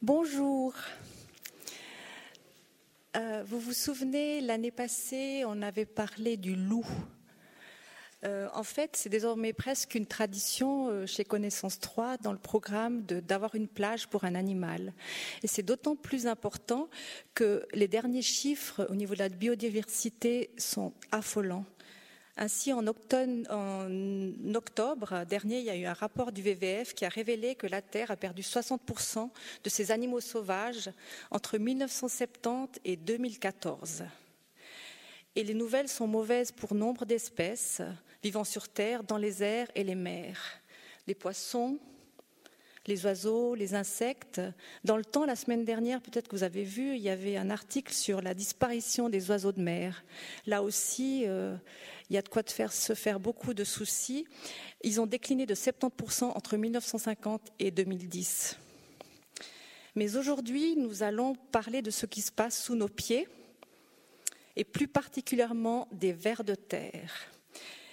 Bonjour. Euh, vous vous souvenez, l'année passée, on avait parlé du loup. Euh, en fait, c'est désormais presque une tradition euh, chez Connaissance 3 dans le programme d'avoir une plage pour un animal. Et c'est d'autant plus important que les derniers chiffres au niveau de la biodiversité sont affolants. Ainsi, en, octobre dernier, il y a eu un rapport du WWF qui a révélé que la Terre a perdu 60% de ses animaux sauvages entre 1970 et 2014. Et les nouvelles sont mauvaises pour nombre d'espèces vivant sur Terre, dans les airs et les mers. Les poissons, les oiseaux, les insectes. Dans le temps, la semaine dernière, peut-être que vous avez vu, il y avait un article sur la disparition des oiseaux de mer. Là aussi, euh, il y a de quoi faire, se faire beaucoup de soucis. Ils ont décliné de 70% entre 1950 et 2010. Mais aujourd'hui, nous allons parler de ce qui se passe sous nos pieds et plus particulièrement des vers de terre.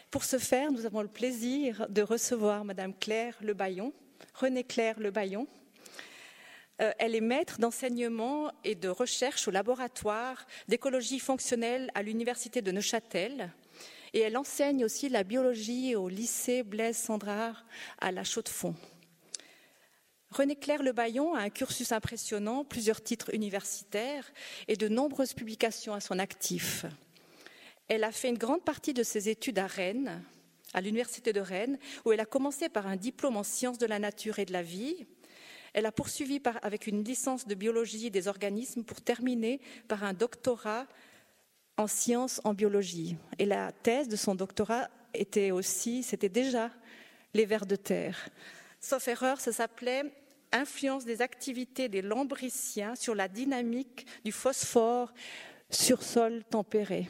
Pour ce faire, nous avons le plaisir de recevoir Madame Claire Le Bayon, René Claire Le Bayon. Euh, elle est maître d'enseignement et de recherche au laboratoire d'écologie fonctionnelle à l'Université de Neuchâtel. Et elle enseigne aussi la biologie au lycée Blaise Sandrard à La Chaux-de-Fonds. René Claire Le Bayon a un cursus impressionnant, plusieurs titres universitaires et de nombreuses publications à son actif. Elle a fait une grande partie de ses études à Rennes, à l'université de Rennes, où elle a commencé par un diplôme en sciences de la nature et de la vie. Elle a poursuivi avec une licence de biologie des organismes pour terminer par un doctorat en sciences en biologie. Et la thèse de son doctorat était aussi, c'était déjà les vers de terre. Sauf erreur, ça s'appelait Influence des activités des lambriciens sur la dynamique du phosphore sur sol tempéré.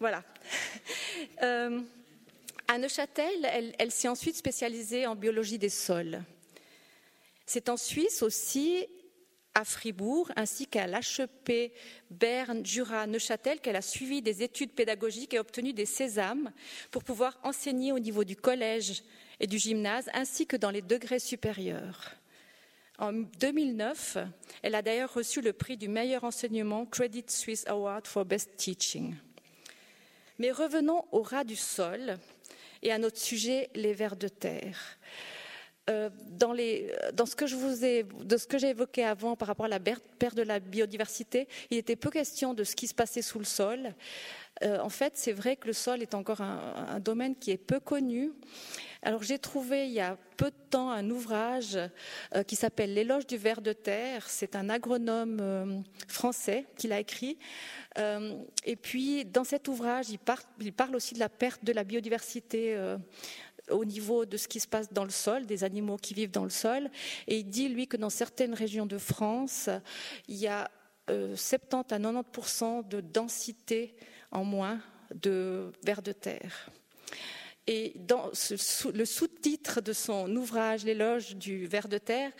Voilà. Euh, à Neuchâtel, elle, s'est ensuite spécialisée en biologie des sols. C'est en Suisse aussi à Fribourg ainsi qu'à l'HEP Berne, Jura, Neuchâtel qu'elle a suivi des études pédagogiques et obtenu des sésames pour pouvoir enseigner au niveau du collège et du gymnase ainsi que dans les degrés supérieurs. En 2009, elle a d'ailleurs reçu le prix du meilleur enseignement Credit Suisse Award for Best Teaching. Mais revenons au ras du sol et à notre sujet, les vers de terre. Euh, dans, ce que j'ai évoqué avant par rapport à la perte de la biodiversité, il était peu question de ce qui se passait sous le sol. Euh, en fait, c'est vrai que le sol est encore un, domaine qui est peu connu. Alors j'ai trouvé il y a peu de temps un ouvrage euh, qui s'appelle L'éloge du ver de terre. C'est un agronome français qui l'a écrit. et puis dans cet ouvrage, il, parle aussi de la perte de la biodiversité au niveau de ce qui se passe dans le sol, des animaux qui vivent dans le sol. Et il dit, lui, que dans certaines régions de France, il y a 70 euh, à 90 de densité en moins de vers de terre. Et le sous-titre de son ouvrage, L'éloge du ver de terre,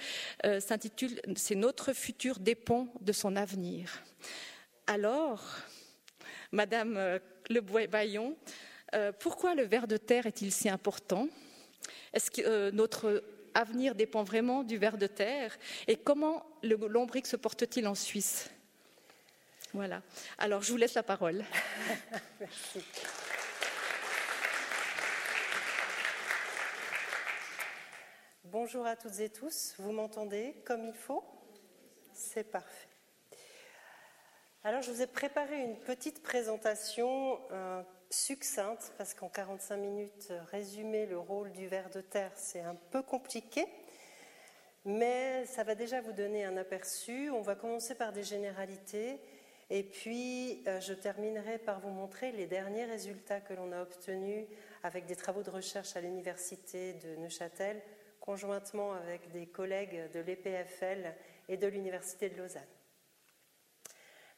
euh, s'intitule C'est notre futur dépend de son avenir. Alors, Madame euh, Le Bayon, euh, pourquoi le ver de terre est-il si important? Est-ce que euh, notre avenir dépend vraiment du ver de terre? Et comment le lombric se porte-t-il en Suisse? Voilà. Alors, je vous laisse la parole. Merci. Bonjour à toutes et tous. Vous m'entendez comme il faut? C'est parfait. Alors, je vous ai préparé une petite présentation succincte, parce qu'en 45 minutes, résumer le rôle du ver de terre, c'est un peu compliqué. Mais ça va déjà vous donner un aperçu. On va commencer par des généralités. Et puis, euh, je terminerai par vous montrer les derniers résultats que l'on a obtenus avec des travaux de recherche à l'Université de Neuchâtel, conjointement avec des collègues de l'EPFL et de l'Université de Lausanne.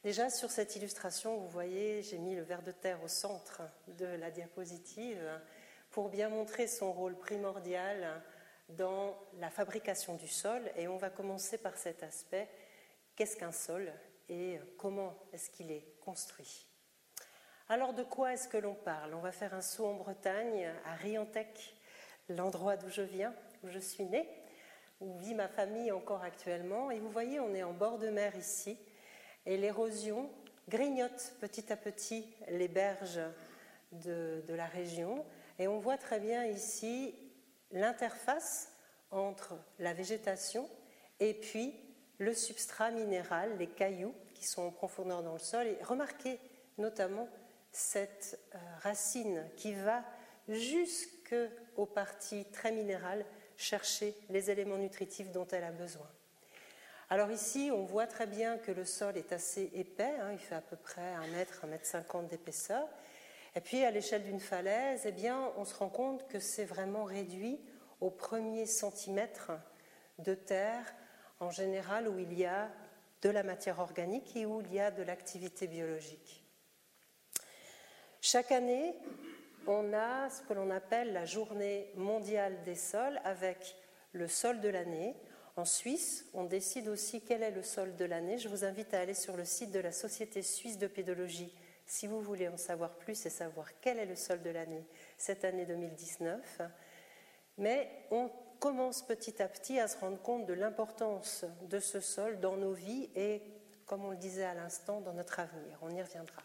Déjà, sur cette illustration, vous voyez, j'ai mis le ver de terre au centre de la diapositive pour bien montrer son rôle primordial dans la fabrication du sol. Et on va commencer par cet aspect. Qu'est-ce qu'un sol et comment est-ce qu'il est construit? Alors, de quoi est-ce que l'on parle? On va faire un saut en Bretagne, à Riantec, l'endroit d'où je viens, où je suis née. où vit ma famille encore actuellement. Et vous voyez, on est en bord de mer ici, et l'érosion grignote petit à petit les berges de, la région. Et on voit très bien ici l'interface entre la végétation et puis le substrat minéral, les cailloux qui sont en profondeur dans le sol. Et remarquez notamment cette euh, racine qui va jusqu'aux parties très minérales chercher les éléments nutritifs dont elle a besoin. Alors ici, on voit très bien que le sol est assez épais, hein, il fait à peu près 1 mètre, 1 mètre 50 d'épaisseur. Et puis à l'échelle d'une falaise, eh bien, on se rend compte que c'est vraiment réduit au premier centimètre de terre, en général où il y a de la matière organique et où il y a de l'activité biologique. Chaque année, on a ce que l'on appelle la journée mondiale des sols avec le sol de l'année. En Suisse, on décide aussi quel est le sol de l'année. Je vous invite à aller sur le site de la Société suisse de pédologie si vous voulez en savoir plus et savoir quel est le sol de l'année cette année 2019. Mais on commence petit à petit à se rendre compte de l'importance de ce sol dans nos vies et, comme on le disait à l'instant, dans notre avenir. On y reviendra.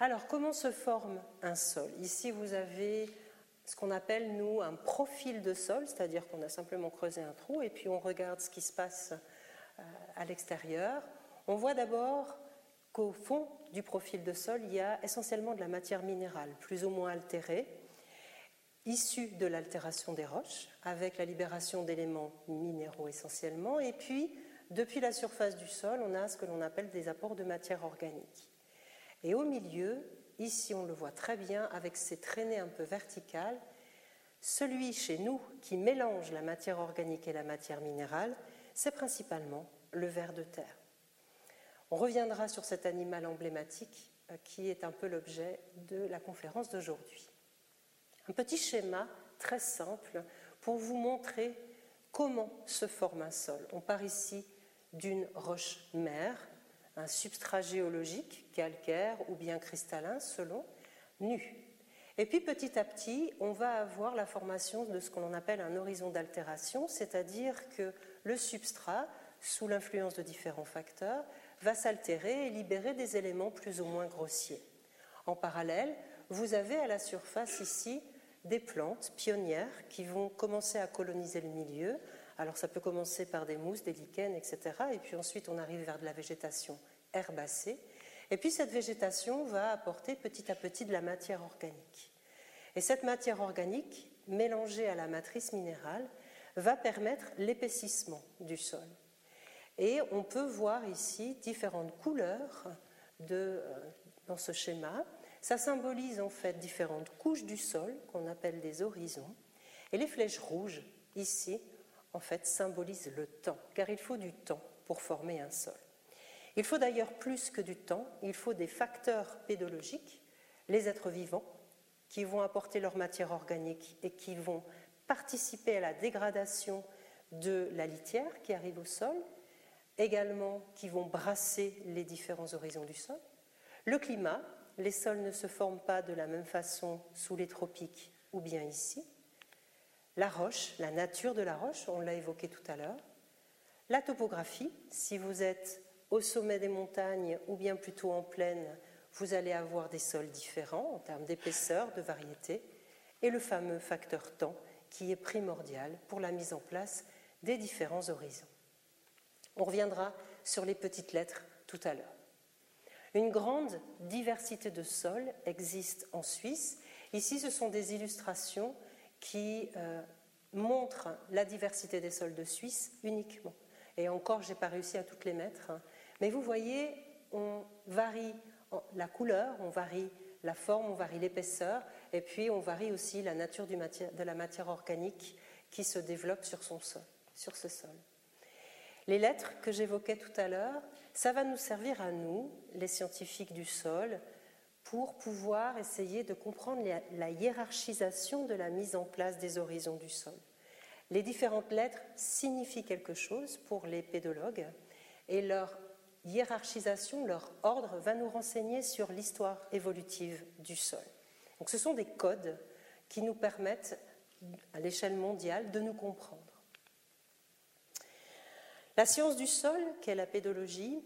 Alors, comment se forme un sol? Ici, vous avez ce qu'on appelle, nous, un profil de sol, c'est-à-dire qu'on a simplement creusé un trou et puis on regarde ce qui se passe euh, à l'extérieur. On voit d'abord qu'au fond du profil de sol, il y a essentiellement de la matière minérale, plus ou moins altérée, issue de l'altération des roches, avec la libération d'éléments minéraux essentiellement. Et puis, depuis la surface du sol, on a ce que l'on appelle des apports de matière organique. Et au milieu, ici on le voit très bien avec ces traînées un peu verticales, celui chez nous qui mélange la matière organique et la matière minérale, c'est principalement le ver de terre. On reviendra sur cet animal emblématique euh, qui est un peu l'objet de la conférence d'aujourd'hui. Un petit schéma très simple pour vous montrer comment se forme un sol. On part ici d'une roche-mère un substrat géologique, calcaire ou bien cristallin, selon, nu. Et puis petit à petit, on va avoir la formation de ce qu'on appelle un horizon d'altération, c'est-à-dire que le substrat, sous l'influence de différents facteurs, va s'altérer et libérer des éléments plus ou moins grossiers. En parallèle, vous avez à la surface ici des plantes pionnières qui vont commencer à coloniser le milieu alors ça peut commencer par des mousses, des lichens, etc. Et puis ensuite on arrive vers de la végétation herbacée. Et puis cette végétation va apporter petit à petit de la matière organique. Et cette matière organique, mélangée à la matrice minérale, va permettre l'épaississement du sol. Et on peut voir ici différentes couleurs de, euh, dans ce schéma. Ça symbolise en fait différentes couches du sol qu'on appelle des horizons. Et les flèches rouges, ici, en fait, symbolise le temps, car il faut du temps pour former un sol. Il faut d'ailleurs plus que du temps, il faut des facteurs pédologiques, les êtres vivants, qui vont apporter leur matière organique et qui vont participer à la dégradation de la litière qui arrive au sol, également qui vont brasser les différents horizons du sol. Le climat, les sols ne se forment pas de la même façon sous les tropiques ou bien ici la roche, la nature de la roche, on l'a évoqué tout à l'heure, la topographie, si vous êtes au sommet des montagnes ou bien plutôt en plaine, vous allez avoir des sols différents en termes d'épaisseur, de variété, et le fameux facteur temps qui est primordial pour la mise en place des différents horizons. On reviendra sur les petites lettres tout à l'heure. Une grande diversité de sols existe en Suisse. Ici, ce sont des illustrations qui euh, montre la diversité des sols de Suisse uniquement. Et encore, je n'ai pas réussi à toutes les mettre. Hein. Mais vous voyez, on varie la couleur, on varie la forme, on varie l'épaisseur, et puis on varie aussi la nature de la matière organique qui se développe sur, son sol, sur ce sol. Les lettres que j'évoquais tout à l'heure, ça va nous servir à nous, les scientifiques du sol, pour pouvoir essayer de comprendre la hiérarchisation de la mise en place des horizons du sol. Les différentes lettres signifient quelque chose pour les pédologues et leur hiérarchisation, leur ordre va nous renseigner sur l'histoire évolutive du sol. Donc ce sont des codes qui nous permettent, à l'échelle mondiale, de nous comprendre. La science du sol, qu'est la pédologie,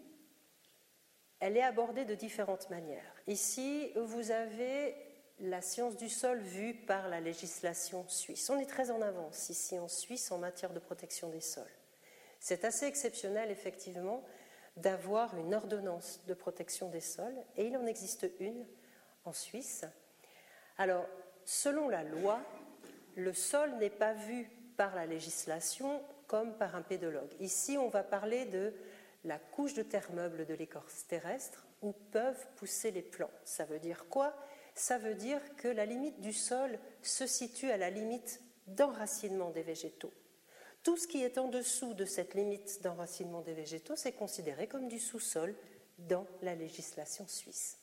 elle est abordée de différentes manières. Ici, vous avez la science du sol vue par la législation suisse. On est très en avance ici en Suisse en matière de protection des sols. C'est assez exceptionnel, effectivement, d'avoir une ordonnance de protection des sols, et il en existe une en Suisse. Alors, selon la loi, le sol n'est pas vu par la législation comme par un pédologue. Ici, on va parler de la couche de terre meuble de l'écorce terrestre où peuvent pousser les plants. Ça veut dire quoi? Ça veut dire que la limite du sol se situe à la limite d'enracinement des végétaux. Tout ce qui est en dessous de cette limite d'enracinement des végétaux, c'est considéré comme du sous-sol dans la législation suisse.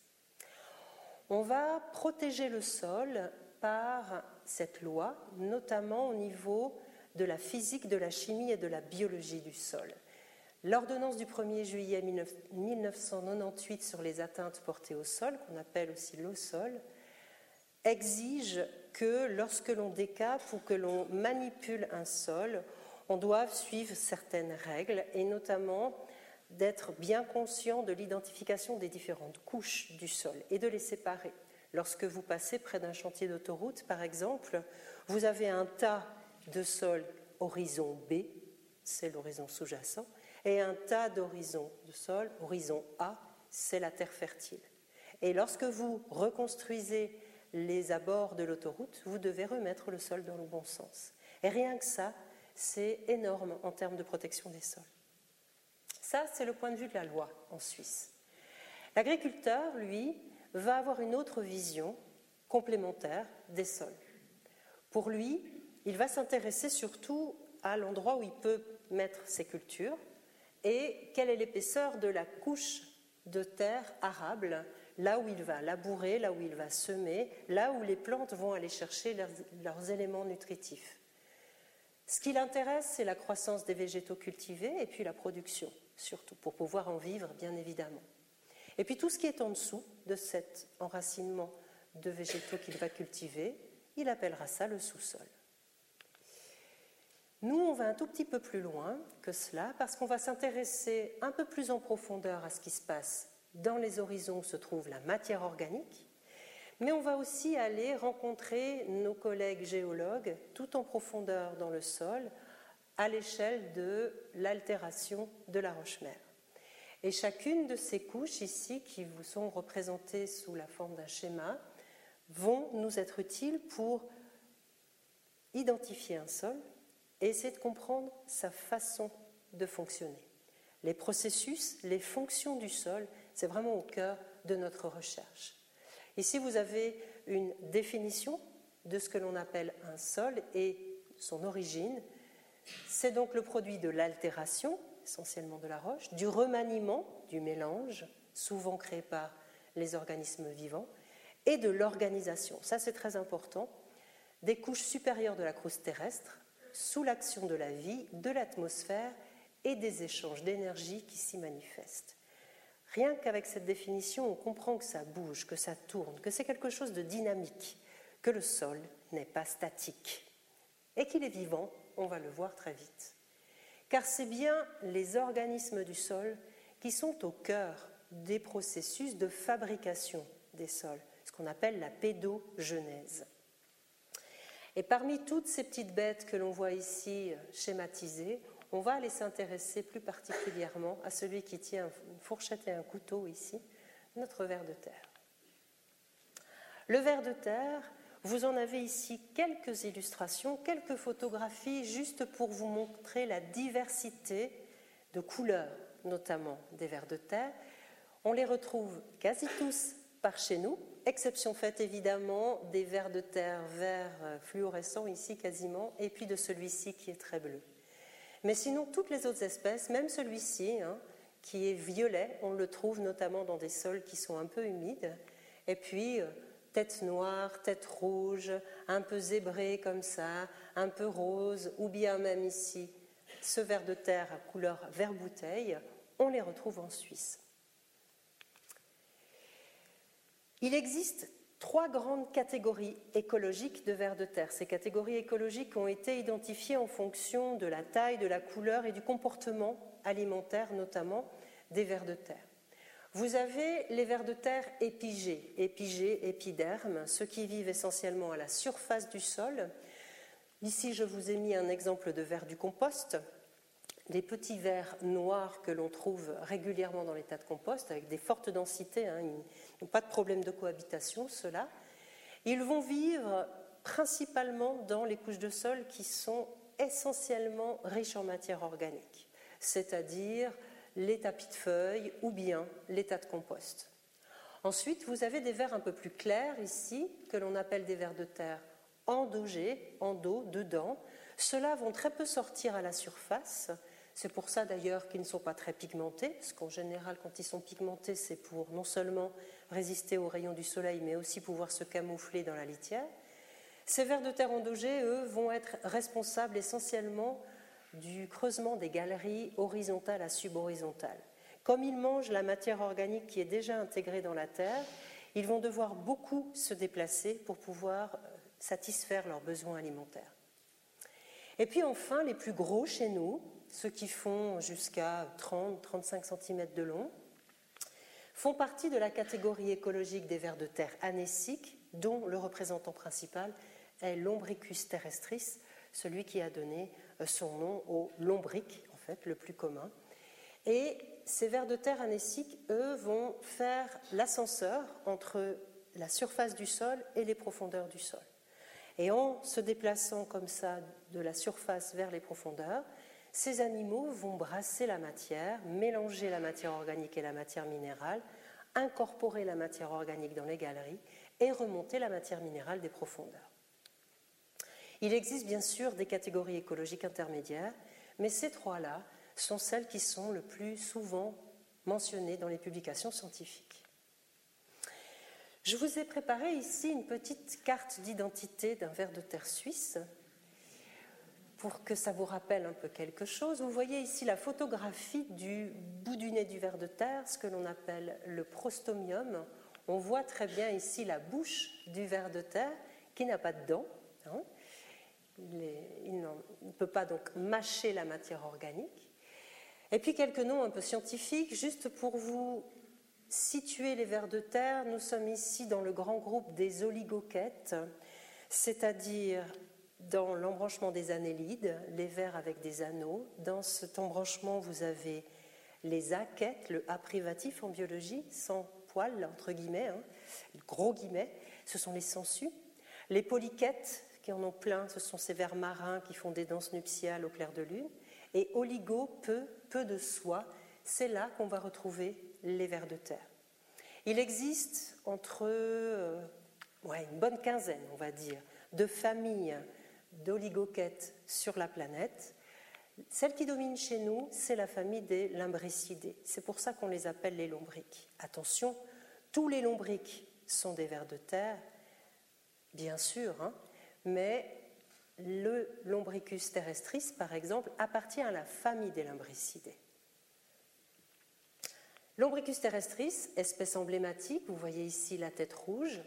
On va protéger le sol par cette loi, notamment au niveau de la physique, de la chimie et de la biologie du sol. L'ordonnance du 1er juillet 1998 sur les atteintes portées au sol, qu'on appelle aussi l'eau sol, exige que lorsque l'on décape ou que l'on manipule un sol, on doit suivre certaines règles et notamment d'être bien conscient de l'identification des différentes couches du sol et de les séparer. Lorsque vous passez près d'un chantier d'autoroute, par exemple, vous avez un tas de sol horizon B, c'est l'horizon sous-jacent, et un tas d'horizons de sol, horizon A, c'est la terre fertile. Et lorsque vous reconstruisez les abords de l'autoroute, vous devez remettre le sol dans le bon sens. Et rien que ça, c'est énorme en termes de protection des sols. Ça, c'est le point de vue de la loi en Suisse. L'agriculteur, lui, va avoir une autre vision complémentaire des sols. Pour lui, il va s'intéresser surtout à l'endroit où il peut mettre ses cultures, et quelle est l'épaisseur de la couche de terre arable, là où il va labourer, là où il va semer, là où les plantes vont aller chercher leurs, éléments nutritifs? Ce qui l'intéresse, c'est la croissance des végétaux cultivés et puis la production, surtout, pour pouvoir en vivre, bien évidemment. Et puis tout ce qui est en dessous de cet enracinement de végétaux qu'il va cultiver, il appellera ça le sous-sol. Nous, on va un tout petit peu plus loin que cela parce qu'on va s'intéresser un peu plus en profondeur à ce qui se passe dans les horizons où se trouve la matière organique, mais on va aussi aller rencontrer nos collègues géologues tout en profondeur dans le sol à l'échelle de l'altération de la roche-mère. Et chacune de ces couches ici, qui vous sont représentées sous la forme d'un schéma, vont nous être utiles pour identifier un sol, et essayer de comprendre sa façon de fonctionner. Les processus, les fonctions du sol, c'est vraiment au cœur de notre recherche. Ici, vous avez une définition de ce que l'on appelle un sol et son origine. C'est donc le produit de l'altération, essentiellement de la roche, du remaniement, du mélange, souvent créé par les organismes vivants, et de l'organisation. Ça, c'est très important. Des couches supérieures de la croûte terrestre, sous l'action de la vie, de l'atmosphère et des échanges d'énergie qui s'y manifestent. Rien qu'avec cette définition, on comprend que ça bouge, que ça tourne, que c'est quelque chose de dynamique, que le sol n'est pas statique. Et qu'il est vivant, on va le voir très vite. Car c'est bien les organismes du sol qui sont au cœur des processus de fabrication des sols, ce qu'on appelle la pédogenèse. Et parmi toutes ces petites bêtes que l'on voit ici euh, schématisées, on va aller s'intéresser plus particulièrement à celui qui tient une fourchette et un couteau ici, notre ver de terre. Le ver de terre, vous en avez ici quelques illustrations, quelques photographies, juste pour vous montrer la diversité de couleurs, notamment des vers de terre. On les retrouve quasi tous par chez nous, exception faite évidemment des vers de terre verts euh, fluorescents ici quasiment, et puis de celui-ci qui est très bleu. Mais sinon, toutes les autres espèces, même celui-ci, hein, qui est violet, on le trouve notamment dans des sols qui sont un peu humides, et puis euh, tête noire, tête rouge, un peu zébré comme ça, un peu rose, ou bien même ici, ce ver de terre à couleur vert bouteille, on les retrouve en Suisse. Il existe trois grandes catégories écologiques de vers de terre. Ces catégories écologiques ont été identifiées en fonction de la taille, de la couleur et du comportement alimentaire, notamment des vers de terre. Vous avez les vers de terre épigés, épigés, épidermes, ceux qui vivent essentiellement à la surface du sol. Ici, je vous ai mis un exemple de vers du compost, des petits vers noirs que l'on trouve régulièrement dans les tas de compost, avec des fortes densités, hein, ils n'ont pas de problème de cohabitation, ceux-là. Ils vont vivre principalement dans les couches de sol qui sont essentiellement riches en matière organique, c'est-à-dire les tapis de feuilles ou bien les tas de compost. Ensuite, vous avez des vers un peu plus clairs ici, que l'on appelle des vers de terre endogés, endo, dedans. Ceux-là vont très peu sortir à la surface. C'est pour ça d'ailleurs qu'ils ne sont pas très pigmentés, parce qu'en général, quand ils sont pigmentés, c'est pour non seulement résister aux rayons du soleil, mais aussi pouvoir se camoufler dans la litière. Ces vers de terre endogés, eux, vont être responsables essentiellement du creusement des galeries horizontales à subhorizontales. Comme ils mangent la matière organique qui est déjà intégrée dans la terre, ils vont devoir beaucoup se déplacer pour pouvoir euh, satisfaire leurs besoins alimentaires. Et puis enfin, les plus gros chez nous, ceux qui font jusqu'à 30-35 cm de long, font partie de la catégorie écologique des vers de terre anéciques, dont le représentant principal est l'Ombricus terrestris, celui qui a donné euh, son nom au lombric, en fait, le plus commun. Et ces vers de terre anéciques, eux, vont faire l'ascenseur entre la surface du sol et les profondeurs du sol. Et en se déplaçant comme ça de la surface vers les profondeurs, ces animaux vont brasser la matière, mélanger la matière organique et la matière minérale, incorporer la matière organique dans les galeries et remonter la matière minérale des profondeurs. Il existe bien sûr des catégories écologiques intermédiaires, mais ces trois-là sont celles qui sont le plus souvent mentionnées dans les publications scientifiques. Je vous ai préparé ici une petite carte d'identité d'un ver de terre suisse pour que ça vous rappelle un peu quelque chose. Vous voyez ici la photographie du bout du nez du ver de terre, ce que l'on appelle le prostomium. On voit très bien ici la bouche du ver de terre qui n'a pas de dents. Hein. Il, ne peut pas donc mâcher la matière organique. Et puis quelques noms un peu scientifiques, juste pour vous situer les vers de terre. Nous sommes ici dans le grand groupe des oligoquettes, c'est-à-dire dans l'embranchement des annélides, les vers avec des anneaux. Dans cet embranchement, vous avez les aquettes, le A privatif en biologie, sans poils, entre guillemets, hein, gros guillemets, ce sont les sangsues. Les polyquettes, qui en ont plein, ce sont ces vers marins qui font des danses nuptiales au clair de lune. Et oligo, peu, peu de soie, c'est là qu'on va retrouver les vers de terre. Il existe entre euh, une bonne quinzaine, on va dire, de familles d'oligoquettes sur la planète. Celle qui domine chez nous, c'est la famille des limbricidés. C'est pour ça qu'on les appelle les lombriques. Attention, tous les lombriques sont des vers de terre, bien sûr, hein, mais le Lombricus terrestris, par exemple, appartient à la famille des limbricidés. Lombricus terrestris, espèce emblématique, vous voyez ici la tête rouge.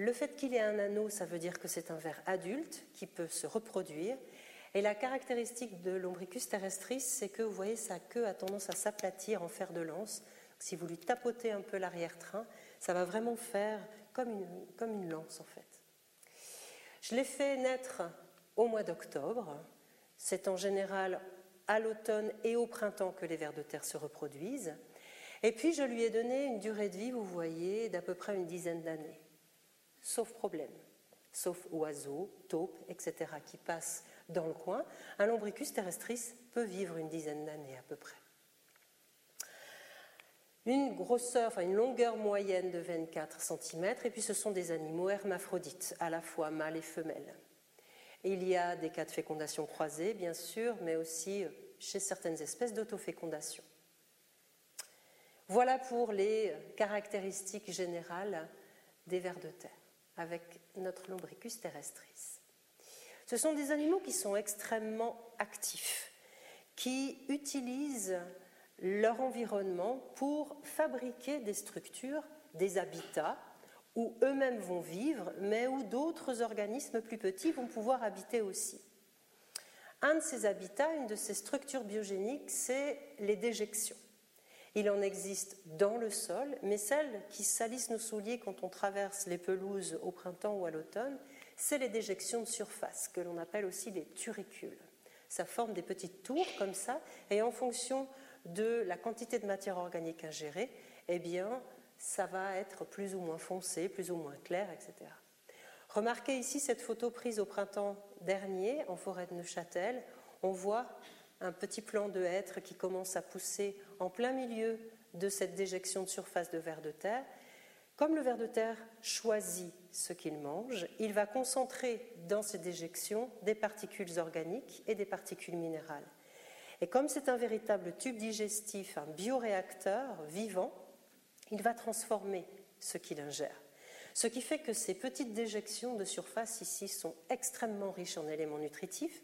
Le fait qu'il ait un anneau, ça veut dire que c'est un ver adulte qui peut se reproduire. Et la caractéristique de Lombricus terrestris, c'est que vous voyez sa queue a tendance à s'aplatir en fer de lance. Si vous lui tapotez un peu l'arrière-train, ça va vraiment faire comme une, comme une lance en fait. Je l'ai fait naître au mois d'octobre. C'est en général à l'automne et au printemps que les vers de terre se reproduisent. Et puis je lui ai donné une durée de vie, vous voyez, d'à peu près une dizaine d'années. Sauf problème, sauf oiseaux, taupes, etc., qui passent dans le coin. Un lombricus terrestris peut vivre une dizaine d'années à peu près une grosseur, enfin une longueur moyenne de 24 cm, et puis ce sont des animaux hermaphrodites, à la fois mâles et femelles. il y a des cas de fécondation croisée, bien sûr, mais aussi chez certaines espèces d'autofécondation. Voilà pour les caractéristiques générales des vers de terre, avec notre lombricus terrestris. Ce sont des animaux qui sont extrêmement actifs, qui utilisent leur environnement pour fabriquer des structures, des habitats où eux-mêmes vont vivre, mais où d'autres organismes plus petits vont pouvoir habiter aussi. Un de ces habitats, une de ces structures biogéniques, c'est les déjections. Il en existe dans le sol, mais celles qui salissent nos souliers quand on traverse les pelouses au printemps ou à l'automne, c'est les déjections de surface, que l'on appelle aussi les turicules. Ça forme des petites tours comme ça, et en fonction de la quantité de matière organique ingérée, eh bien, ça va être plus ou moins foncé, plus ou moins clair, etc. Remarquez ici cette photo prise au printemps dernier en forêt de Neuchâtel. On voit un petit plant de hêtre qui commence à pousser en plein milieu de cette déjection de surface de vers de terre. Comme le ver de terre choisit ce qu'il mange, il va concentrer dans ces déjections des particules organiques et des particules minérales. Et comme c'est un véritable tube digestif, un bioréacteur vivant, il va transformer ce qu'il ingère. Ce qui fait que ces petites déjections de surface ici sont extrêmement riches en éléments nutritifs,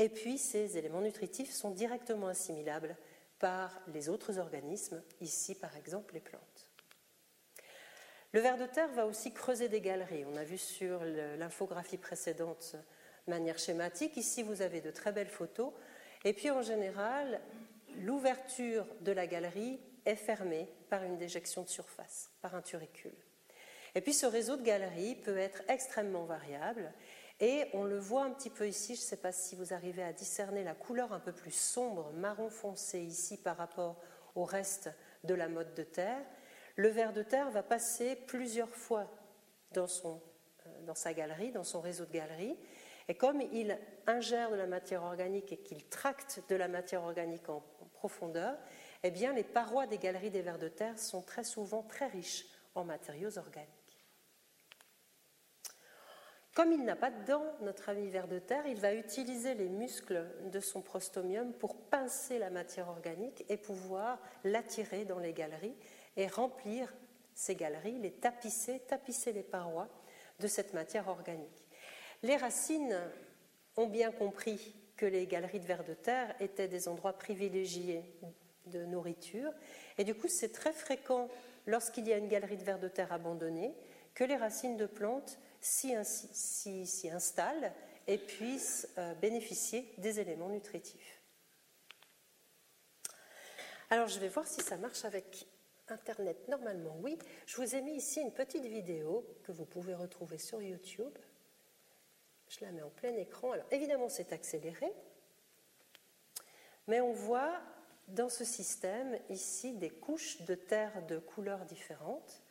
et puis ces éléments nutritifs sont directement assimilables par les autres organismes, ici par exemple les plantes. Le ver de terre va aussi creuser des galeries. On a vu sur l'infographie précédente de manière schématique. Ici, vous avez de très belles photos. Et puis, en général, l'ouverture de la galerie est fermée par une déjection de surface, par un turicule. Et puis, ce réseau de galeries peut être extrêmement variable. Et on le voit un petit peu ici, je ne sais pas si vous arrivez à discerner la couleur un peu plus sombre, marron foncé ici par rapport au reste de la mode de terre le ver de terre va passer plusieurs fois dans, son, euh, dans sa galerie, dans son réseau de galeries. Et comme il ingère de la matière organique et qu'il tracte de la matière organique en, profondeur, eh bien, les parois des galeries des vers de terre sont très souvent très riches en matériaux organiques. Comme il n'a pas de dents, notre ami ver de terre, il va utiliser les muscles de son prostomium pour pincer la matière organique et pouvoir l'attirer dans les galeries et remplir ces galeries, les tapisser, tapisser les parois de cette matière organique. Les racines ont bien compris que les galeries de vers de terre étaient des endroits privilégiés de nourriture, et du coup c'est très fréquent lorsqu'il y a une galerie de vers de terre abandonnée que les racines de plantes s'y installent et puissent euh, bénéficier des éléments nutritifs. Alors je vais voir si ça marche avec Internet, normalement oui. Je vous ai mis ici une petite vidéo que vous pouvez retrouver sur YouTube. Je la mets en plein écran. Alors évidemment, c'est accéléré, mais on voit dans ce système ici des couches de terre de couleurs différentes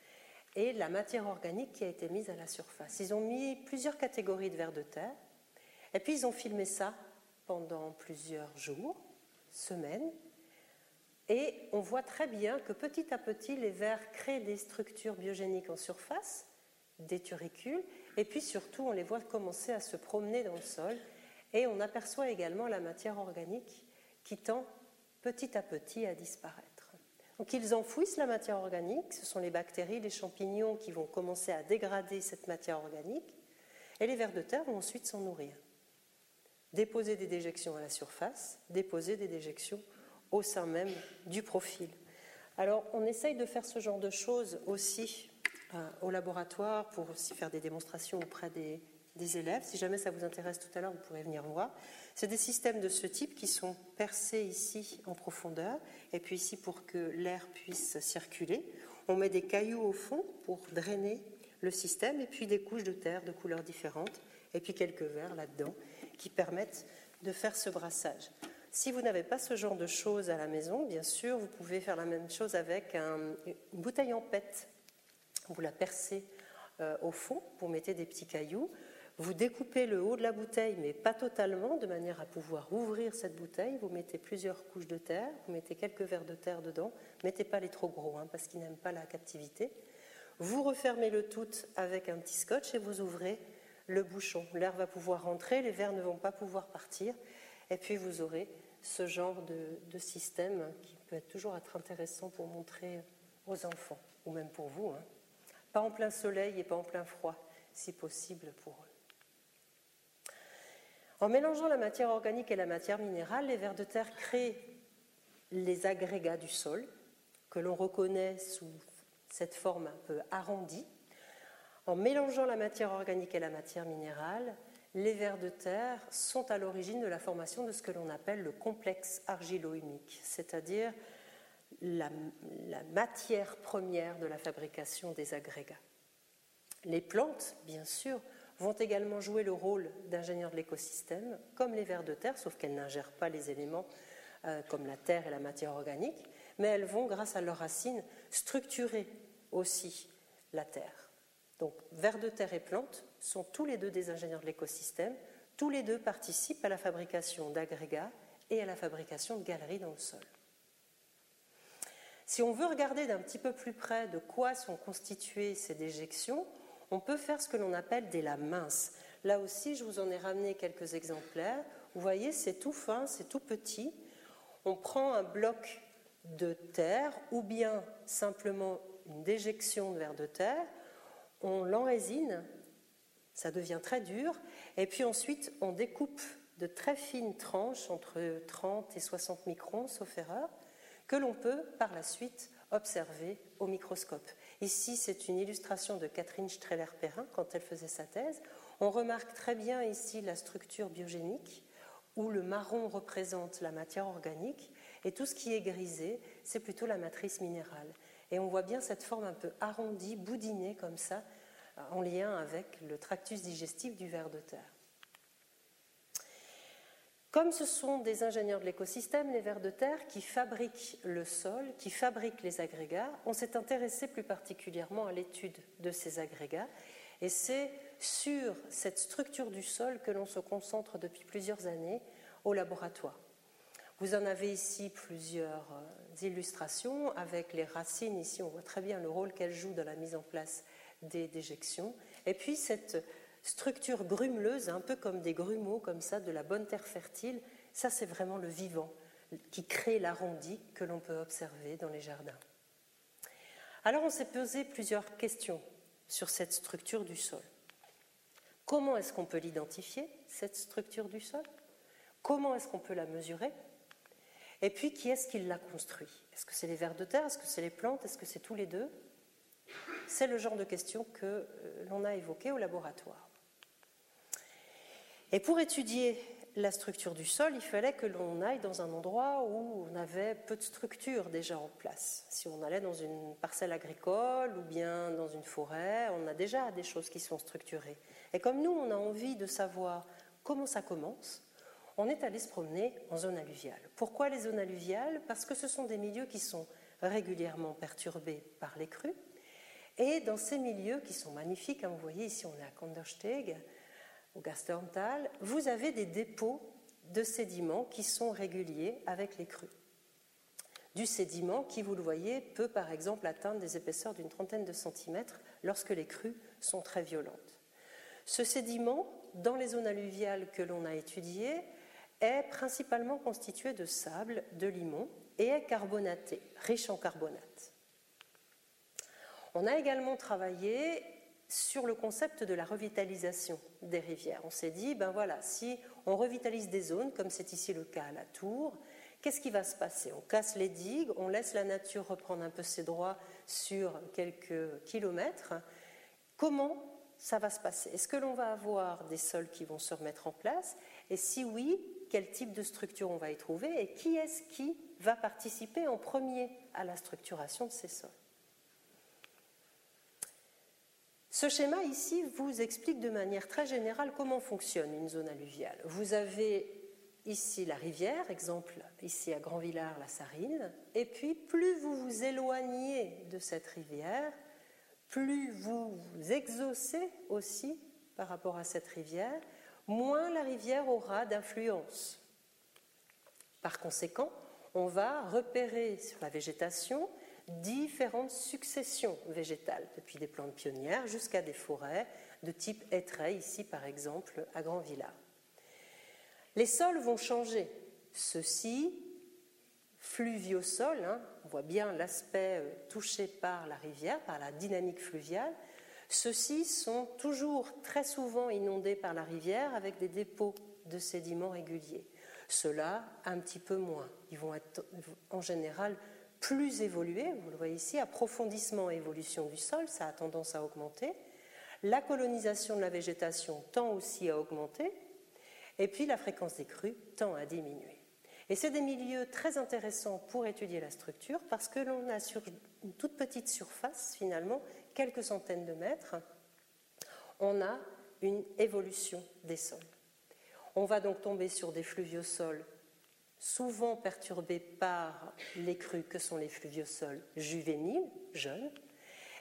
et la matière organique qui a été mise à la surface. Ils ont mis plusieurs catégories de vers de terre et puis ils ont filmé ça pendant plusieurs jours, semaines, et on voit très bien que petit à petit, les vers créent des structures biogéniques en surface, des turicules, et puis surtout, on les voit commencer à se promener dans le sol, et on aperçoit également la matière organique qui tend petit à petit à disparaître. Donc ils enfouissent la matière organique, ce sont les bactéries, les champignons qui vont commencer à dégrader cette matière organique, et les vers de terre vont ensuite s'en nourrir. Déposer des déjections à la surface, déposer des déjections au sein même du profil. Alors, on essaye de faire ce genre de choses aussi euh, au laboratoire pour aussi faire des démonstrations auprès des, des, élèves. Si jamais ça vous intéresse tout à l'heure, vous pourrez venir voir. C'est des systèmes de ce type qui sont percés ici en profondeur et puis ici pour que l'air puisse circuler. On met des cailloux au fond pour drainer le système et puis des couches de terre de couleurs différentes et puis quelques verres là-dedans qui permettent de faire ce brassage. Si vous n'avez pas ce genre de choses à la maison, bien sûr, vous pouvez faire la même chose avec une bouteille en pète. Vous la percez euh, au fond, vous mettez des petits cailloux, vous découpez le haut de la bouteille, mais pas totalement, de manière à pouvoir ouvrir cette bouteille. Vous mettez plusieurs couches de terre, vous mettez quelques verres de terre dedans. Mettez pas les trop gros, hein, parce qu'ils n'aiment pas la captivité. Vous refermez le tout avec un petit scotch et vous ouvrez le bouchon. L'air va pouvoir rentrer, les verres ne vont pas pouvoir partir. Et puis vous aurez ce genre de, système qui peut toujours être intéressant pour montrer aux enfants, ou même pour vous. Hein. Pas en plein soleil et pas en plein froid, si possible pour eux. En mélangeant la matière organique et la matière minérale, les vers de terre créent les agrégats du sol, que l'on reconnaît sous cette forme un peu arrondie. En mélangeant la matière organique et la matière minérale, les vers de terre sont à l'origine de la formation de ce que l'on appelle le complexe argilo-humique, c'est-à-dire la, la, matière première de la fabrication des agrégats. Les plantes, bien sûr, vont également jouer le rôle d'ingénieurs de l'écosystème, comme les vers de terre, sauf qu'elles n'ingèrent pas les éléments euh, comme la terre et la matière organique, mais elles vont, grâce à leurs racines, structurer aussi la terre. Donc, vers de terre et plantes sont tous les deux des ingénieurs de l'écosystème, tous les deux participent à la fabrication d'agrégats et à la fabrication de galeries dans le sol. Si on veut regarder d'un petit peu plus près de quoi sont constituées ces déjections, on peut faire ce que l'on appelle des lames minces. Là aussi, je vous en ai ramené quelques exemplaires. Vous voyez, c'est tout fin, c'est tout petit. On prend un bloc de terre ou bien simplement une déjection de verre de terre, on l'enrésine, ça devient très dur, et puis ensuite on découpe de très fines tranches entre 30 et 60 microns, sauf erreur, que l'on peut par la suite observer au microscope. Ici, c'est une illustration de Catherine Streller-Perrin quand elle faisait sa thèse. On remarque très bien ici la structure biogénique, où le marron représente la matière organique, et tout ce qui est grisé, c'est plutôt la matrice minérale. Et on voit bien cette forme un peu arrondie, boudinée comme ça, en lien avec le tractus digestif du ver de terre. Comme ce sont des ingénieurs de l'écosystème, les vers de terre, qui fabriquent le sol, qui fabriquent les agrégats, on s'est intéressé plus particulièrement à l'étude de ces agrégats. Et c'est sur cette structure du sol que l'on se concentre depuis plusieurs années au laboratoire. Vous en avez ici plusieurs euh, illustrations avec les racines. Ici, on voit très bien le rôle qu'elles jouent dans la mise en place des déjections. Et puis cette structure grumeleuse, un peu comme des grumeaux, comme ça, de la bonne terre fertile, ça c'est vraiment le vivant qui crée l'arrondi que l'on peut observer dans les jardins. Alors on s'est posé plusieurs questions sur cette structure du sol. Comment est-ce qu'on peut l'identifier, cette structure du sol? Comment est-ce qu'on peut la mesurer? Et puis, qui est-ce qui l'a construit? Est-ce que c'est les vers de terre? Est-ce que c'est les plantes? Est-ce que c'est tous les deux? C'est le genre de questions que euh, l'on a évoquées au laboratoire. Et pour étudier la structure du sol, il fallait que l'on aille dans un endroit où on avait peu de structure déjà en place. Si on allait dans une parcelle agricole ou bien dans une forêt, on a déjà des choses qui sont structurées. Et comme nous, on a envie de savoir comment ça commence, on est allé se promener en zone alluviale. Pourquoi les zones alluviales? Parce que ce sont des milieux qui sont régulièrement perturbés par les crues. Et dans ces milieux qui sont magnifiques, hein, vous voyez ici on est à Kandersteg, au vous avez des dépôts de sédiments qui sont réguliers avec les crues. Du sédiment qui, vous le voyez, peut par exemple atteindre des épaisseurs d'une trentaine de centimètres lorsque les crues sont très violentes. Ce sédiment, dans les zones alluviales que l'on a étudiées, est principalement constitué de sable, de limon et est carbonaté, riche en carbonate. On a également travaillé sur le concept de la revitalisation des rivières. On s'est dit, ben voilà, si on revitalise des zones, comme c'est ici le cas à la Tour, qu'est-ce qui va se passer? On casse les digues, on laisse la nature reprendre un peu ses droits sur quelques kilomètres. Comment ça va se passer? Est-ce que l'on va avoir des sols qui vont se remettre en place? Et si oui, quel type de structure on va y trouver? Et qui est-ce qui va participer en premier à la structuration de ces sols? Ce schéma ici vous explique de manière très générale comment fonctionne une zone alluviale. Vous avez ici la rivière, exemple ici à Grand-Villard, la Sarine, et puis plus vous vous éloignez de cette rivière, plus vous vous exaucez aussi par rapport à cette rivière, moins la rivière aura d'influence. Par conséquent, on va repérer sur la végétation différentes successions végétales, depuis des plantes pionnières jusqu'à des forêts de type hêtraie, ici par exemple à Grand Villard. Les sols vont changer. Ceux-ci, fluviosols, hein, on voit bien l'aspect euh, touché par la rivière, par la dynamique fluviale. Ceux-ci sont toujours très souvent inondés par la rivière avec des dépôts de sédiments réguliers. Ceux-là, un petit peu moins. Ils vont être en général plus évolué, vous le voyez ici, approfondissement et évolution du sol, ça a tendance à augmenter. La colonisation de la végétation tend aussi à augmenter, et puis la fréquence des crues tend à diminuer. Et c'est des milieux très intéressants pour étudier la structure parce que l'on a sur une toute petite surface, finalement, quelques centaines de mètres, on a une évolution des sols. On va donc tomber sur des fluviosols souvent perturbés par les crues que sont les fluviosols juvéniles, jeunes,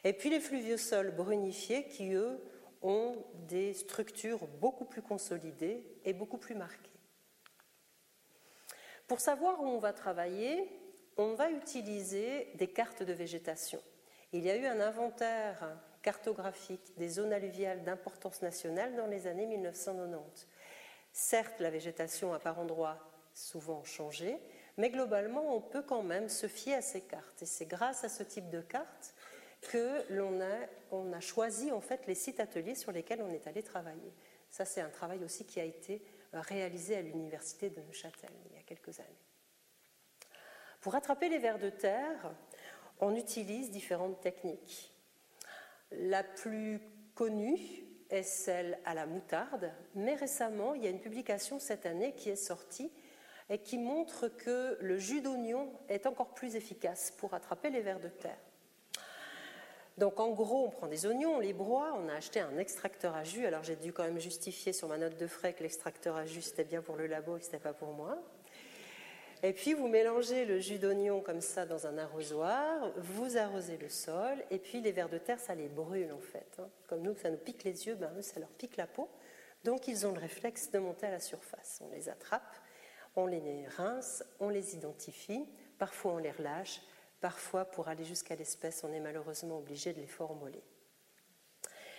et puis les fluviosols brunifiés qui, eux, ont des structures beaucoup plus consolidées et beaucoup plus marquées. Pour savoir où on va travailler, on va utiliser des cartes de végétation. Il y a eu un inventaire cartographique des zones alluviales d'importance nationale dans les années 1990. Certes, la végétation à par endroits souvent changé, mais globalement, on peut quand même se fier à ces cartes. Et c'est grâce à ce type de cartes que l'on a, choisi en fait les sites ateliers sur lesquels on est allé travailler. Ça, c'est un travail aussi qui a été euh, réalisé à l'université de Neuchâtel il y a quelques années. Pour attraper les vers de terre, on utilise différentes techniques. La plus connue est celle à la moutarde, mais récemment, il y a une publication cette année qui est sortie et qui montre que le jus d'oignon est encore plus efficace pour attraper les vers de terre. Donc en gros, on prend des oignons, on les broie, on a acheté un extracteur à jus. Alors j'ai dû quand même justifier sur ma note de frais que l'extracteur à jus c'était bien pour le labo et que c'était pas pour moi. Et puis vous mélangez le jus d'oignon comme ça dans un arrosoir, vous arrosez le sol, et puis les vers de terre, ça les brûle en fait. Hein. Comme nous, ça nous pique les yeux, ben, ça leur pique la peau. Donc ils ont le réflexe de monter à la surface. On les attrape, on les rince, on les identifie, parfois on les relâche, Parfois, pour aller jusqu'à l'espèce, on est malheureusement obligé de les formuler.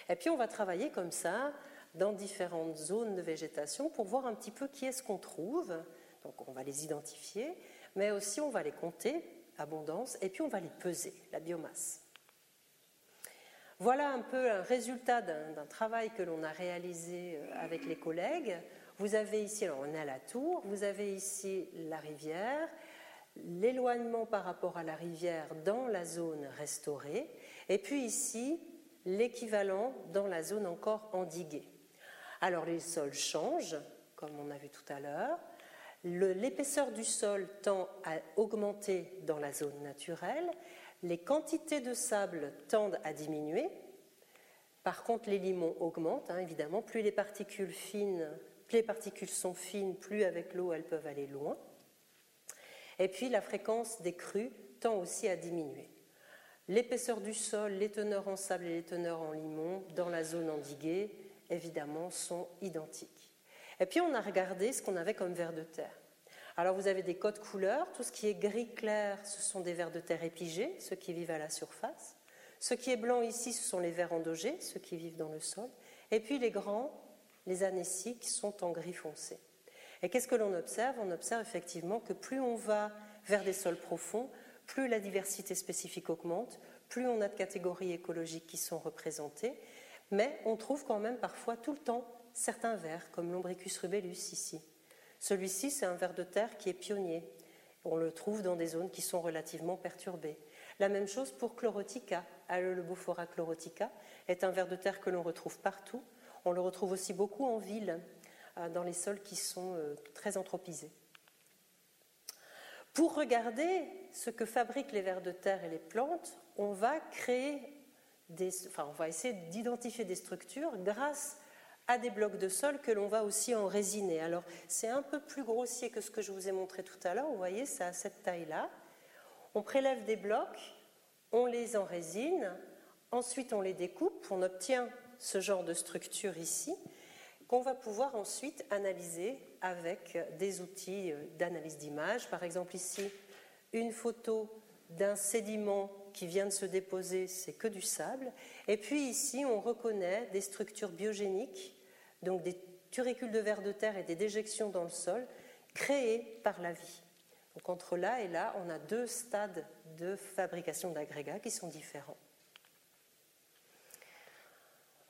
Et puis, on va travailler comme ça dans différentes zones de végétation pour voir un petit peu qui est-ce qu'on trouve. Donc, on va les identifier, mais aussi on va les compter, abondance, et puis on va les peser, la biomasse. Voilà un peu un résultat d'un travail que l'on a réalisé euh, avec les collègues. Vous avez ici, alors on à la tour, vous avez ici la rivière, l'éloignement par rapport à la rivière dans la zone restaurée, et puis ici, l'équivalent dans la zone encore endiguée. Alors les sols changent, comme on a vu tout à l'heure. L'épaisseur du sol tend à augmenter dans la zone naturelle. Les quantités de sable tendent à diminuer. Par contre, les limons augmentent, hein, évidemment. Plus les particules fines, les particules sont fines, plus avec l'eau elles peuvent aller loin. Et puis la fréquence des crues tend aussi à diminuer. L'épaisseur du sol, les teneurs en sable et les teneurs en limon dans la zone endiguée, évidemment, sont identiques. Et puis on a regardé ce qu'on avait comme vers de terre. Alors vous avez des codes couleurs, tout ce qui est gris clair, ce sont des vers de terre épigés, ceux qui vivent à la surface. Ce qui est blanc ici, ce sont les vers endogés, ceux qui vivent dans le sol. Et puis les grands, les anéciques, sont en gris foncé. Et qu'est-ce que l'on observe? On observe effectivement que plus on va vers des sols profonds, plus la diversité spécifique augmente, plus on a de catégories écologiques qui sont représentées, mais on trouve quand même parfois tout le temps certains vers, comme l'ombricus rubellus ici. Celui-ci, c'est un ver de terre qui est pionnier. On le trouve dans des zones qui sont relativement perturbées. La même chose pour Chlorotica. Allolobophora chlorotica est un ver de terre que l'on retrouve partout. On le retrouve aussi beaucoup en ville, dans les sols qui sont euh, très anthropisés. Pour regarder ce que fabriquent les vers de terre et les plantes, on va créer des, enfin, on va essayer d'identifier des structures grâce à des blocs de sol que l'on va aussi en résiner. Alors, c'est un peu plus grossier que ce que je vous ai montré tout à l'heure. Vous voyez, c'est à cette taille-là. On prélève des blocs, on les enrésine, ensuite on les découpe, on obtient ce genre de structure ici qu'on va pouvoir ensuite analyser avec des outils d'analyse d'image. Par exemple, ici, une photo d'un sédiment qui vient de se déposer, c'est que du sable. Et puis ici, on reconnaît des structures biogéniques, donc des turicules de vers de terre et des déjections dans le sol, créées par la vie. Donc entre là et là, on a deux stades de fabrication d'agrégats qui sont différents.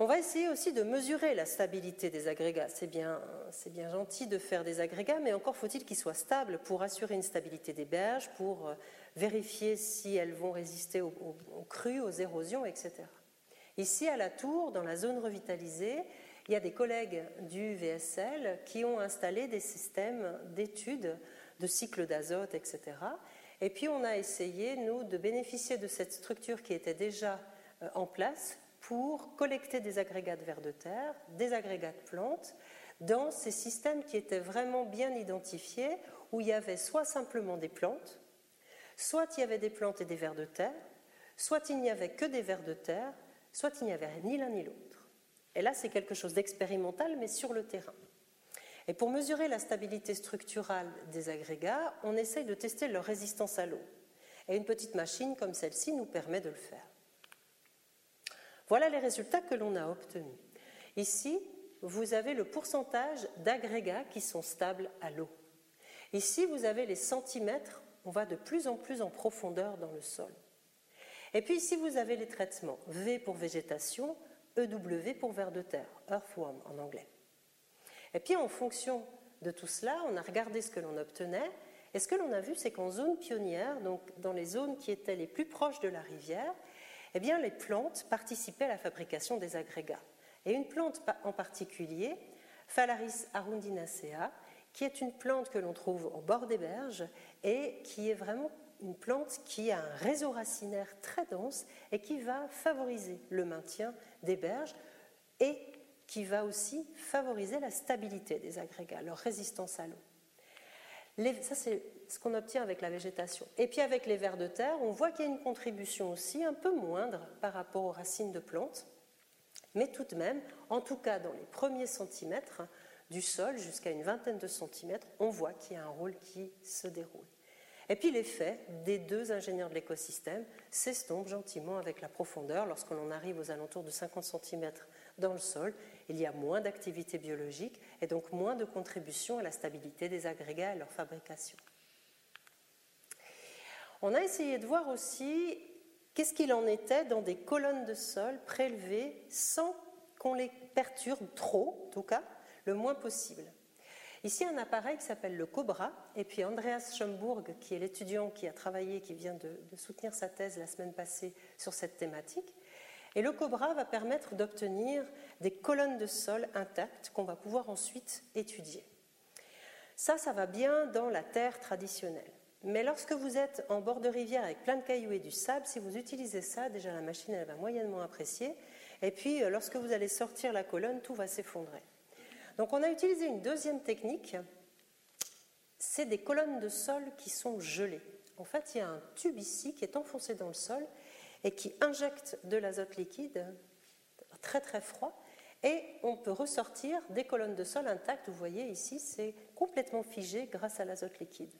On va essayer aussi de mesurer la stabilité des agrégats. C'est bien, bien, gentil de faire des agrégats, mais encore faut-il qu'ils soient stables pour assurer une stabilité des berges, pour euh, vérifier si elles vont résister aux, crues, aux érosions, etc. Ici, à la tour, dans la zone revitalisée, il y a des collègues du VSL qui ont installé des systèmes d'études de cycles d'azote, etc. Et puis on a essayé, nous, de bénéficier de cette structure qui était déjà euh, en place pour collecter des agrégats de vers de terre, des agrégats de plantes, dans ces systèmes qui étaient vraiment bien identifiés, où il y avait soit simplement des plantes, soit il y avait des plantes et des vers de terre, soit il n'y avait que des vers de terre, soit il n'y avait ni l'un ni l'autre. Et là, c'est quelque chose d'expérimental, mais sur le terrain. Et pour mesurer la stabilité structurale des agrégats, on essaye de tester leur résistance à l'eau. Et une petite machine comme celle-ci nous permet de le faire. Voilà les résultats que l'on a obtenus. Ici, vous avez le pourcentage d'agrégats qui sont stables à l'eau. Ici, vous avez les centimètres, on va de plus en plus en profondeur dans le sol. Et puis ici, vous avez les traitements V pour végétation, EW pour vers de terre, earthworm en anglais. Et puis en fonction de tout cela, on a regardé ce que l'on obtenait. Et ce que l'on a vu, c'est qu'en zone pionnière, donc dans les zones qui étaient les plus proches de la rivière, eh bien, les plantes participaient à la fabrication des agrégats. Et une plante en particulier, Phalaris arundinacea, qui est une plante que l'on trouve au bord des berges et qui est vraiment une plante qui a un réseau racinaire très dense et qui va favoriser le maintien des berges et qui va aussi favoriser la stabilité des agrégats, leur résistance à l'eau. Ça, c'est ce qu'on obtient avec la végétation. Et puis avec les vers de terre, on voit qu'il y a une contribution aussi un peu moindre par rapport aux racines de plantes, mais tout de même, en tout cas dans les premiers centimètres du sol, jusqu'à une vingtaine de centimètres, on voit qu'il y a un rôle qui se déroule. Et puis l'effet des deux ingénieurs de l'écosystème s'estompe gentiment avec la profondeur. Lorsque l'on arrive aux alentours de 50 cm dans le sol, il y a moins d'activité biologique et donc moins de contribution à la stabilité des agrégats et leur fabrication. On a essayé de voir aussi qu'est-ce qu'il en était dans des colonnes de sol prélevées sans qu'on les perturbe trop, en tout cas, le moins possible. Ici, un appareil qui s'appelle le Cobra, et puis Andreas Schomburg, qui est l'étudiant qui a travaillé, qui vient de, soutenir sa thèse la semaine passée sur cette thématique. Et le Cobra va permettre d'obtenir des colonnes de sol intactes qu'on va pouvoir ensuite étudier. Ça, ça va bien dans la terre traditionnelle. Mais lorsque vous êtes en bord de rivière avec plein de cailloux et du sable, si vous utilisez ça, déjà la machine elle va moyennement apprécier. Et puis euh, lorsque vous allez sortir la colonne, tout va s'effondrer. Donc on a utilisé une deuxième technique, c'est des colonnes de sol qui sont gelées. En fait, il y a un tube ici qui est enfoncé dans le sol et qui injecte de l'azote liquide très très froid et on peut ressortir des colonnes de sol intactes. Vous voyez ici, c'est complètement figé grâce à l'azote liquide.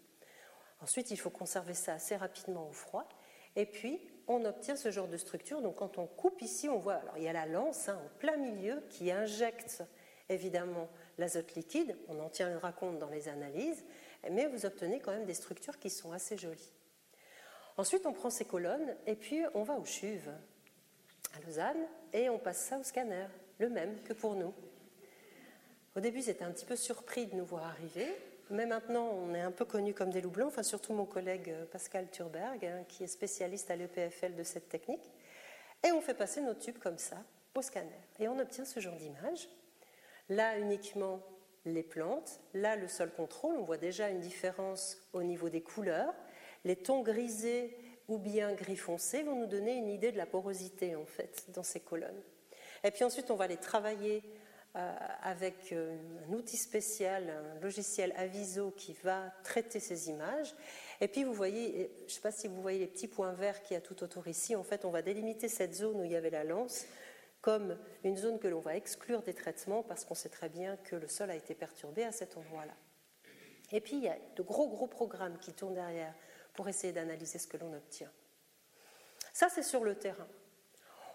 Ensuite, il faut conserver ça assez rapidement au froid. Et puis, on obtient ce genre de structure. Donc, quand on coupe ici, on voit, alors il y a la lance hein, en plein milieu qui injecte évidemment l'azote liquide, on en tiendra compte dans les analyses, mais vous obtenez quand même des structures qui sont assez jolies. Ensuite, on prend ces colonnes et puis on va au CHUV à Lausanne et on passe ça au scanner, le même que pour nous. Au début, c'était un petit peu surpris de nous voir arriver, mais maintenant, on est un peu connus comme des loups blancs, enfin surtout mon collègue Pascal Turberg, hein, qui est spécialiste à l'EPFL de cette technique. Et on fait passer nos tubes comme ça au scanner. Et on obtient ce genre d'image. Là uniquement les plantes, là le sol contrôle, on voit déjà une différence au niveau des couleurs. Les tons grisés ou bien gris foncé vont nous donner une idée de la porosité en fait dans ces colonnes. Et puis ensuite on va les travailler euh, avec euh, un outil spécial, un logiciel Aviso qui va traiter ces images. Et puis vous voyez, je ne sais pas si vous voyez les petits points verts qu'il y a tout autour ici, en fait on va délimiter cette zone où il y avait la lance comme une zone que l'on va exclure des traitements parce qu'on sait très bien que le sol a été perturbé à cet endroit-là. Et puis il y a de gros gros programmes qui tournent derrière pour essayer d'analyser ce que l'on obtient. Ça c'est sur le terrain.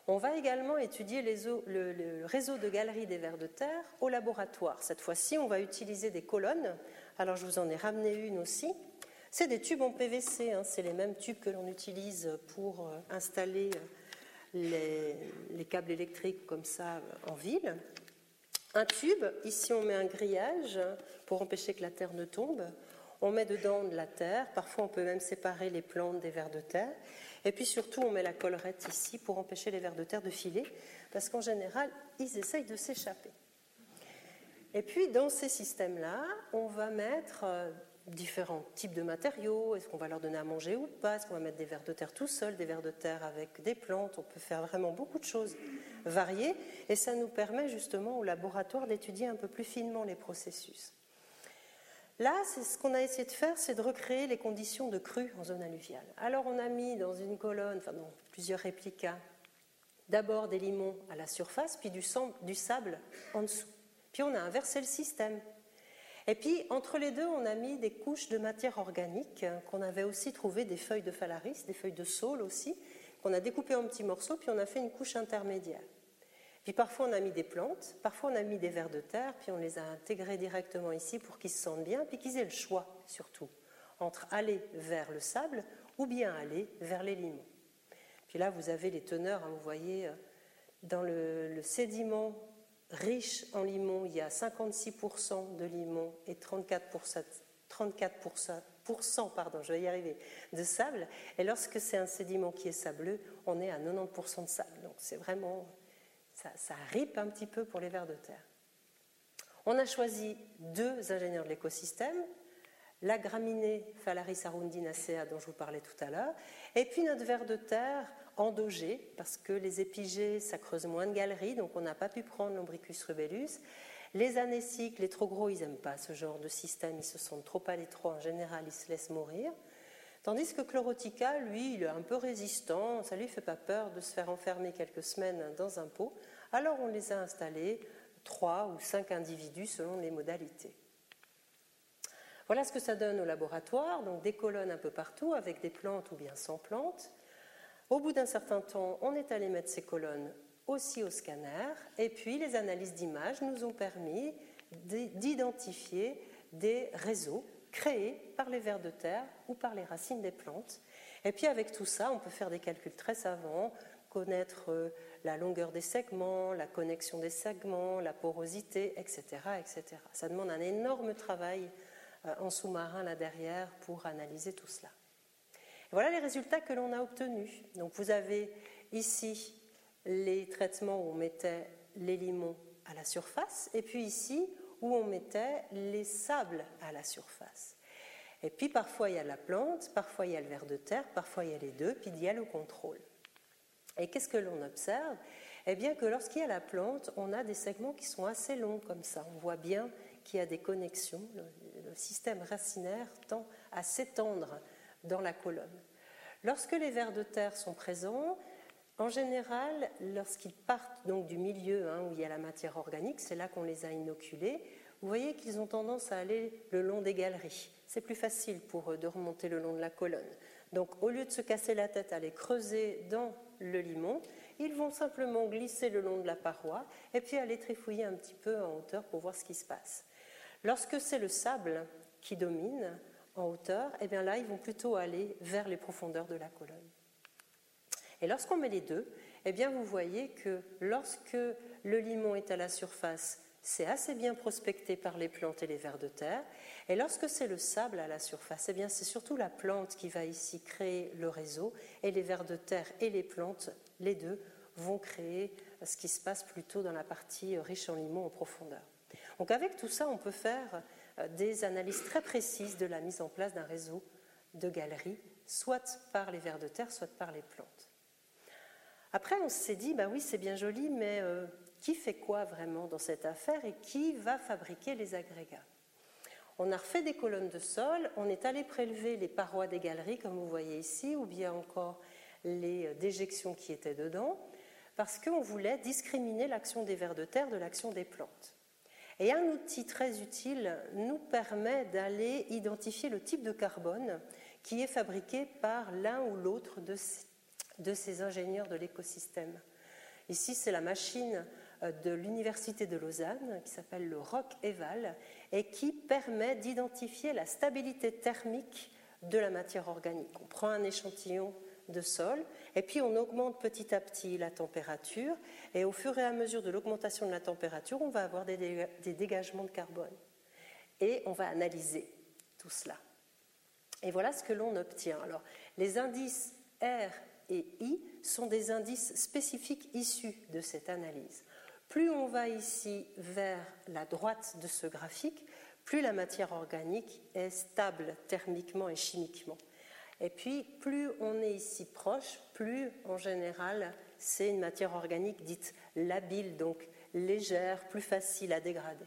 On va également étudier le, réseau de galeries des vers de terre au laboratoire. Cette fois-ci, on va utiliser des colonnes. Alors, je vous en ai ramené une aussi. C'est des tubes en PVC, hein. c'est les mêmes tubes que l'on utilise pour euh, installer euh, les, câbles électriques comme ça euh, en ville. Un tube, ici on met un grillage pour empêcher que la terre ne tombe. On met dedans de la terre, parfois on peut même séparer les plantes des vers de terre. Et puis surtout, on met la collerette ici pour empêcher les vers de terre de filer, parce qu'en général, ils essayent de s'échapper. Et puis, dans ces systèmes-là, on va mettre euh, différents types de matériaux. Est-ce qu'on va leur donner à manger ou pas? Est-ce qu'on va mettre des vers de terre tout seuls, des vers de terre avec des plantes? On peut faire vraiment beaucoup de choses variées. Et ça nous permet justement au laboratoire d'étudier un peu plus finement les processus. Là, ce qu'on a essayé de faire, c'est de recréer les conditions de crue en zone alluviale. Alors, on a mis dans une colonne, enfin dans plusieurs réplicas, d'abord des limons à la surface, puis du, sable en dessous. Puis on a inversé le système. Et puis, entre les deux, on a mis des couches de matière organique hein, qu'on avait aussi trouvé des feuilles de phalaris, des feuilles de saule aussi, qu'on a découpées en petits morceaux, puis on a fait une couche intermédiaire. Puis parfois on a mis des plantes, parfois on a mis des vers de terre, puis on les a intégrés directement ici pour qu'ils se sentent bien, puis qu'ils aient le choix surtout entre aller vers le sable ou bien aller vers les limons. Puis là vous avez les teneurs, hein, vous voyez, euh, dans le, sédiment riche en limon, il y a 56% de limon et 34%, 34% pardon, je vais y arriver, de sable. Et lorsque c'est un sédiment qui est sableux, on est à 90% de sable. Donc c'est vraiment ça, ripe un petit peu pour les vers de terre. On a choisi deux ingénieurs de l'écosystème, la graminée Phalaris arundinacea dont je vous parlais tout à l'heure, et puis notre ver de terre endogé, parce que les épigées, ça creuse moins de galeries, donc on n'a pas pu prendre l'ombricus rubellus. Les anéciques, les trop gros, ils n'aiment pas ce genre de système, ils se sentent trop à l'étroit, en général, ils se laissent mourir. Tandis que Chlorotica, lui, il est un peu résistant, ça lui fait pas peur de se faire enfermer quelques semaines dans un pot. Alors on les a installés, trois ou cinq individus selon les modalités. Voilà ce que ça donne au laboratoire, donc des colonnes un peu partout avec des plantes ou bien sans plantes. Au bout d'un certain temps, on est allé mettre ces colonnes aussi au scanner et puis les analyses d'images nous ont permis d'identifier des réseaux créés par les vers de terre ou par les racines des plantes. Et puis avec tout ça, on peut faire des calculs très savants, connaître euh, la longueur des segments, la connexion des segments, la porosité, etc. etc. Ça demande un énorme travail euh, en sous-marin là derrière pour analyser tout cela. voilà les résultats que l'on a obtenus. Donc vous avez ici les traitements où on mettait les limons à la surface, et puis ici où on mettait les sables à la surface. Et puis parfois il y a la plante, parfois il y a le ver de terre, parfois il y a les deux, puis il y a le contrôle. Et qu'est-ce que l'on observe? Eh bien que lorsqu'il y a la plante, on a des segments qui sont assez longs comme ça. On voit bien qu'il y a des connexions. Le, système racinaire tend à s'étendre dans la colonne. Lorsque les vers de terre sont présents, en général, lorsqu'ils partent donc du milieu hein, où il y a la matière organique, c'est là qu'on les a inoculés, vous voyez qu'ils ont tendance à aller le long des galeries. C'est plus facile pour eux de remonter le long de la colonne. Donc au lieu de se casser la tête à les creuser dans le limon, ils vont simplement glisser le long de la paroi et puis aller trifouiller un petit peu en hauteur pour voir ce qui se passe. Lorsque c'est le sable qui domine en hauteur, eh bien là, ils vont plutôt aller vers les profondeurs de la colonne. Et lorsqu'on met les deux, eh bien vous voyez que lorsque le limon est à la surface, c'est assez bien prospecté par les plantes et les vers de terre. Et lorsque c'est le sable à la surface, eh bien c'est surtout la plante qui va ici créer le réseau et les vers de terre et les plantes, les deux, vont créer ce qui se passe plutôt dans la partie riche en limon en profondeur. Donc avec tout ça, on peut faire euh, des analyses très précises de la mise en place d'un réseau de galeries, soit par les vers de terre, soit par les plantes. Après, on s'est dit, bah oui, c'est bien joli, mais euh, qui fait quoi vraiment dans cette affaire et qui va fabriquer les agrégats on a refait des colonnes de sol, on est allé prélever les parois des galeries, comme vous voyez ici, ou bien encore les euh, déjections qui étaient dedans, parce qu'on voulait discriminer l'action des vers de terre de l'action des plantes. Et un outil très utile nous permet d'aller identifier le type de carbone qui est fabriqué par l'un ou l'autre de, ces ingénieurs de l'écosystème. Ici, c'est la machine de l'Université de Lausanne qui s'appelle le ROC EVAL et qui permet d'identifier la stabilité thermique de la matière organique. On prend un échantillon de sol et puis on augmente petit à petit la température et au fur et à mesure de l'augmentation de la température, on va avoir des, dégagements de carbone. Et on va analyser tout cela. Et voilà ce que l'on obtient. Alors, les indices R et I sont des indices spécifiques issus de cette analyse. Plus on va ici vers la droite de ce graphique, plus la matière organique est stable thermiquement et chimiquement. Et puis, plus on est ici proche, plus en général, c'est une matière organique dite labile, donc légère, plus facile à dégrader.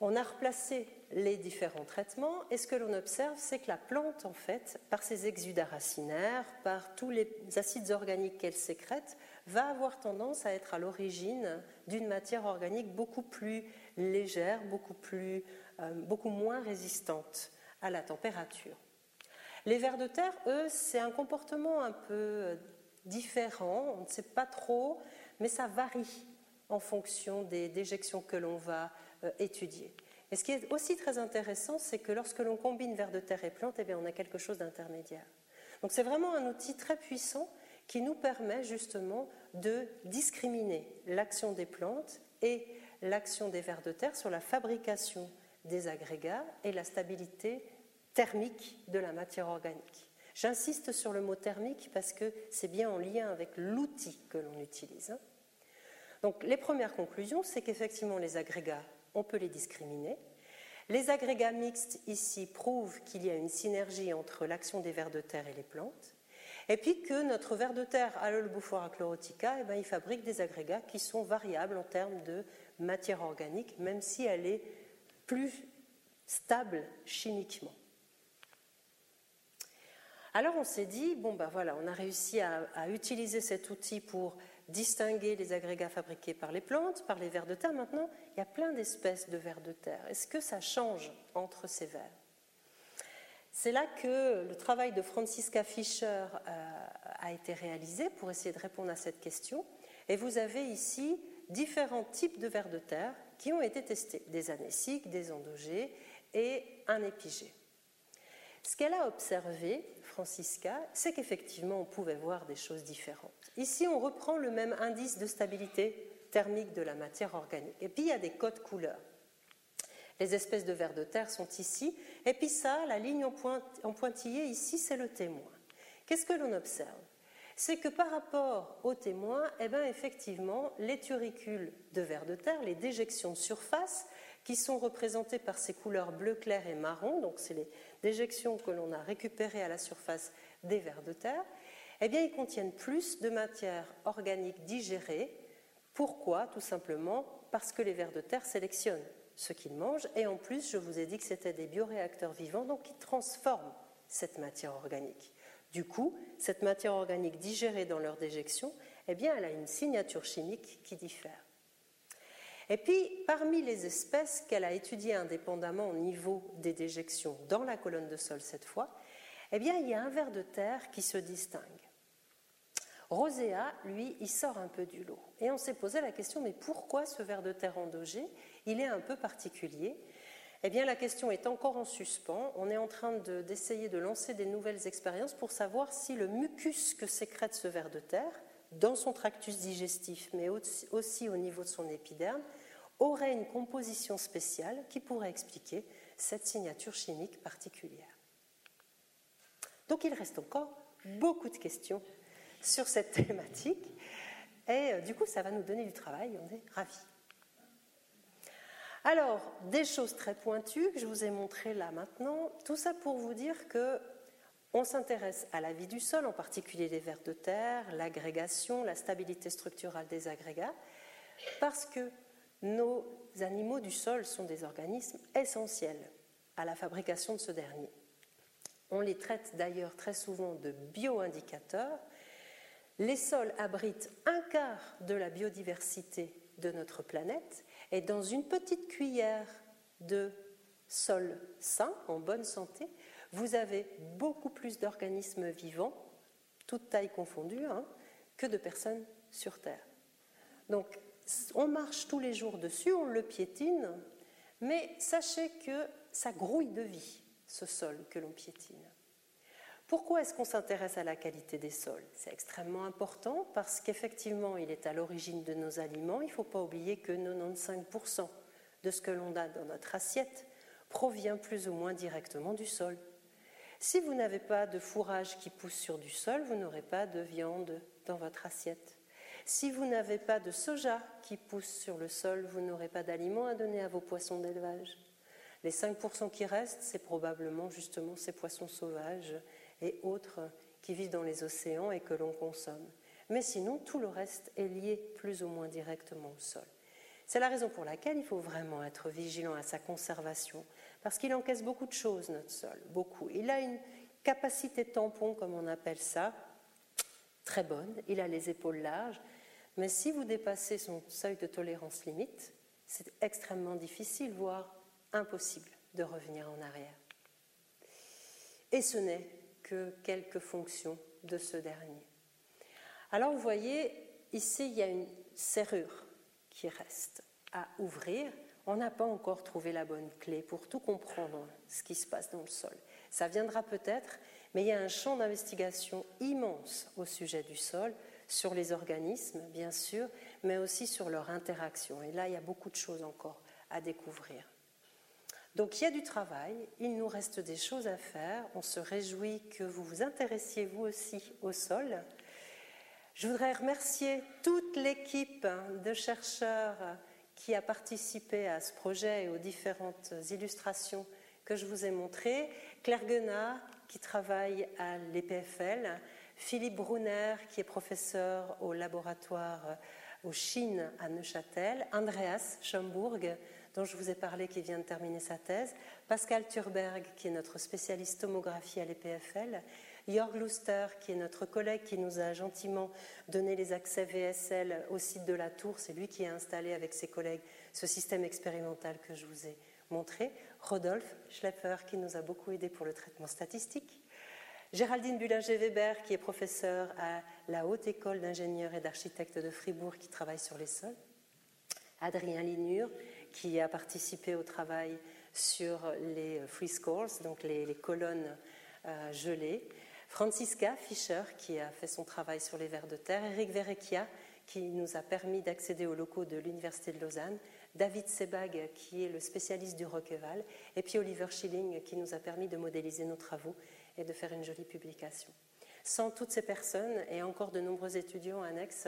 On a replacé les différents traitements et ce que l'on observe, c'est que la plante, en fait, par ses exudats racinaires, par tous les acides organiques qu'elle sécrète, va avoir tendance à être à l'origine d'une matière organique beaucoup plus légère, beaucoup, plus, euh, beaucoup moins résistante à la température. Les vers de terre, eux, c'est un comportement un peu euh, différent, on ne sait pas trop, mais ça varie en fonction des déjections que l'on va euh, étudier. Et ce qui est aussi très intéressant, c'est que lorsque l'on combine vers de terre et plantes, eh on a quelque chose d'intermédiaire. Donc c'est vraiment un outil très puissant qui nous permet justement de discriminer l'action des plantes et l'action des vers de terre sur la fabrication des agrégats et la stabilité thermique de la matière organique. J'insiste sur le mot thermique parce que c'est bien en lien avec l'outil que l'on utilise. Hein. Donc les premières conclusions, c'est qu'effectivement les agrégats, on peut les discriminer. Les agrégats mixtes ici prouvent qu'il y a une synergie entre l'action des vers de terre et les plantes. Et puis que notre ver de terre, Allolbuphora chlorotica, eh ben, il fabrique des agrégats qui sont variables en termes de matière organique, même si elle est plus stable chimiquement. Alors on s'est dit, bon ben voilà, on a réussi à, à, utiliser cet outil pour distinguer les agrégats fabriqués par les plantes, par les vers de terre. Maintenant, il y a plein d'espèces de vers de terre. Est-ce que ça change entre ces vers? C'est là que le travail de Francisca Fischer euh, a été réalisé pour essayer de répondre à cette question. Et vous avez ici différents types de vers de terre qui ont été testés, des anéciques, des endogés et un épigé. Ce qu'elle a observé, Francisca, c'est qu'effectivement on pouvait voir des choses différentes. Ici, on reprend le même indice de stabilité thermique de la matière organique. Et puis il y a des codes couleurs. Les espèces de vers de terre sont ici. Et puis ça, la ligne en, pointillé ici, c'est le témoin. Qu'est-ce que l'on observe? C'est que par rapport au témoin, eh bien, effectivement, les turicules de vers de terre, les déjections de surface, qui sont représentées par ces couleurs bleu clair et marron, donc c'est les déjections que l'on a récupérées à la surface des vers de terre, eh bien, ils contiennent plus de matière organique digérée. Pourquoi? Tout simplement parce que les vers de terre sélectionnent ce qu'ils mangent. Et en plus, je vous ai dit que c'était des bioréacteurs vivants, donc qui transforment cette matière organique. Du coup, cette matière organique digérée dans leur déjection, eh elle a une signature chimique qui diffère. Et puis, parmi les espèces qu'elle a étudiées indépendamment au niveau des déjections dans la colonne de sol cette fois, eh il y a un ver de terre qui se distingue. Rosea, lui, il sort un peu du lot. Et on s'est posé la question, mais pourquoi ce ver de terre endogé il est un peu particulier? Eh bien, la question est encore en suspens. On est en train d'essayer de, lancer des nouvelles expériences pour savoir si le mucus que sécrète ce ver de terre, dans son tractus digestif, mais aussi au niveau de son épiderme, aurait une composition spéciale qui pourrait expliquer cette signature chimique particulière. Donc, il reste encore beaucoup de questions sur cette thématique. Et euh, du coup, ça va nous donner du travail. On est ravis. Alors, des choses très pointues que je vous ai montrées là maintenant, tout ça pour vous dire que on s'intéresse à la vie du sol, en particulier les vers de terre, l'agrégation, la stabilité structurale des agrégats, parce que nos animaux du sol sont des organismes essentiels à la fabrication de ce dernier. On les traite d'ailleurs très souvent de bioindicateurs. Les sols abritent un quart de la biodiversité de notre planète et dans une petite cuillère de sol sain, en bonne santé, vous avez beaucoup plus d'organismes vivants, toutes tailles confondues, hein, que de personnes sur Terre. Donc, on marche tous les jours dessus, on le piétine, mais sachez que ça grouille de vie, ce sol que l'on piétine. Pourquoi est-ce qu'on s'intéresse à la qualité des sols? C'est extrêmement important parce qu'effectivement, il est à l'origine de nos aliments. Il ne faut pas oublier que 95% de ce que l'on a dans notre assiette provient plus ou moins directement du sol, Si vous n'avez pas de fourrage qui pousse sur du sol, vous n'aurez pas de viande dans votre assiette. Si vous n'avez pas de soja qui pousse sur le sol, vous n'aurez pas d'aliments à donner à vos poissons d'élevage. Les 5% qui restent, c'est probablement justement ces poissons sauvages et autres qui vivent dans les océans et que l'on consomme. Mais sinon, tout le reste est lié plus ou moins directement au sol. C'est la raison pour laquelle il faut vraiment être vigilant à sa conservation, parce qu'il encaisse beaucoup de choses, notre sol, beaucoup. Il a une capacité tampon, comme on appelle ça, très bonne, il a les épaules larges, mais si vous dépassez son seuil de tolérance limite, c'est extrêmement difficile, voire impossible, de revenir en arrière. Et ce n'est que quelques fonctions de ce dernier. Alors vous voyez, ici, il y a une serrure qui reste à ouvrir. On n'a pas encore trouvé la bonne clé pour tout comprendre ce qui se passe dans le sol. Ça viendra peut-être, mais il y a un champ d'investigation immense au sujet du sol sur les organismes, bien sûr, mais aussi sur leur interaction. Et là, il y a beaucoup de choses encore à découvrir. Donc il y a du travail, il nous reste des choses à faire. On se réjouit que vous vous intéressiez vous aussi au sol. Je voudrais remercier toute l'équipe de chercheurs qui a participé à ce projet et aux différentes illustrations que je vous ai montrées. Claire Guenard, qui travaille à l'EPFL, Philippe Brunner, qui est professeur au laboratoire euh, au Chine à Neuchâtel, Andreas Schomburg, dont je vous ai parlé, qui vient de terminer sa thèse, Pascal Thurberg, qui est notre spécialiste tomographie à l'EPFL, Jörg Luster, qui est notre collègue qui nous a gentiment donné les accès VSL au site de la Tour, c'est lui qui a installé avec ses collègues ce système expérimental que je vous ai montré, Rodolphe Schlepper, qui nous a beaucoup aidé pour le traitement statistique, Géraldine Bullinger-Weber, qui est professeure à la Haute École d'ingénieurs et d'architectes de Fribourg, qui travaille sur les sols. Adrien Linure, qui a participé au travail sur les free scores, donc les, colonnes euh, gelées. Francisca Fischer, qui a fait son travail sur les vers de terre. Eric Verrecchia, qui nous a permis d'accéder aux locaux de l'Université de Lausanne. David Sebag, qui est le spécialiste du Roqueval. Et puis Oliver Schilling, qui nous a permis de modéliser nos travaux et de faire une jolie publication. Sans toutes ces personnes et encore de nombreux étudiants annexes,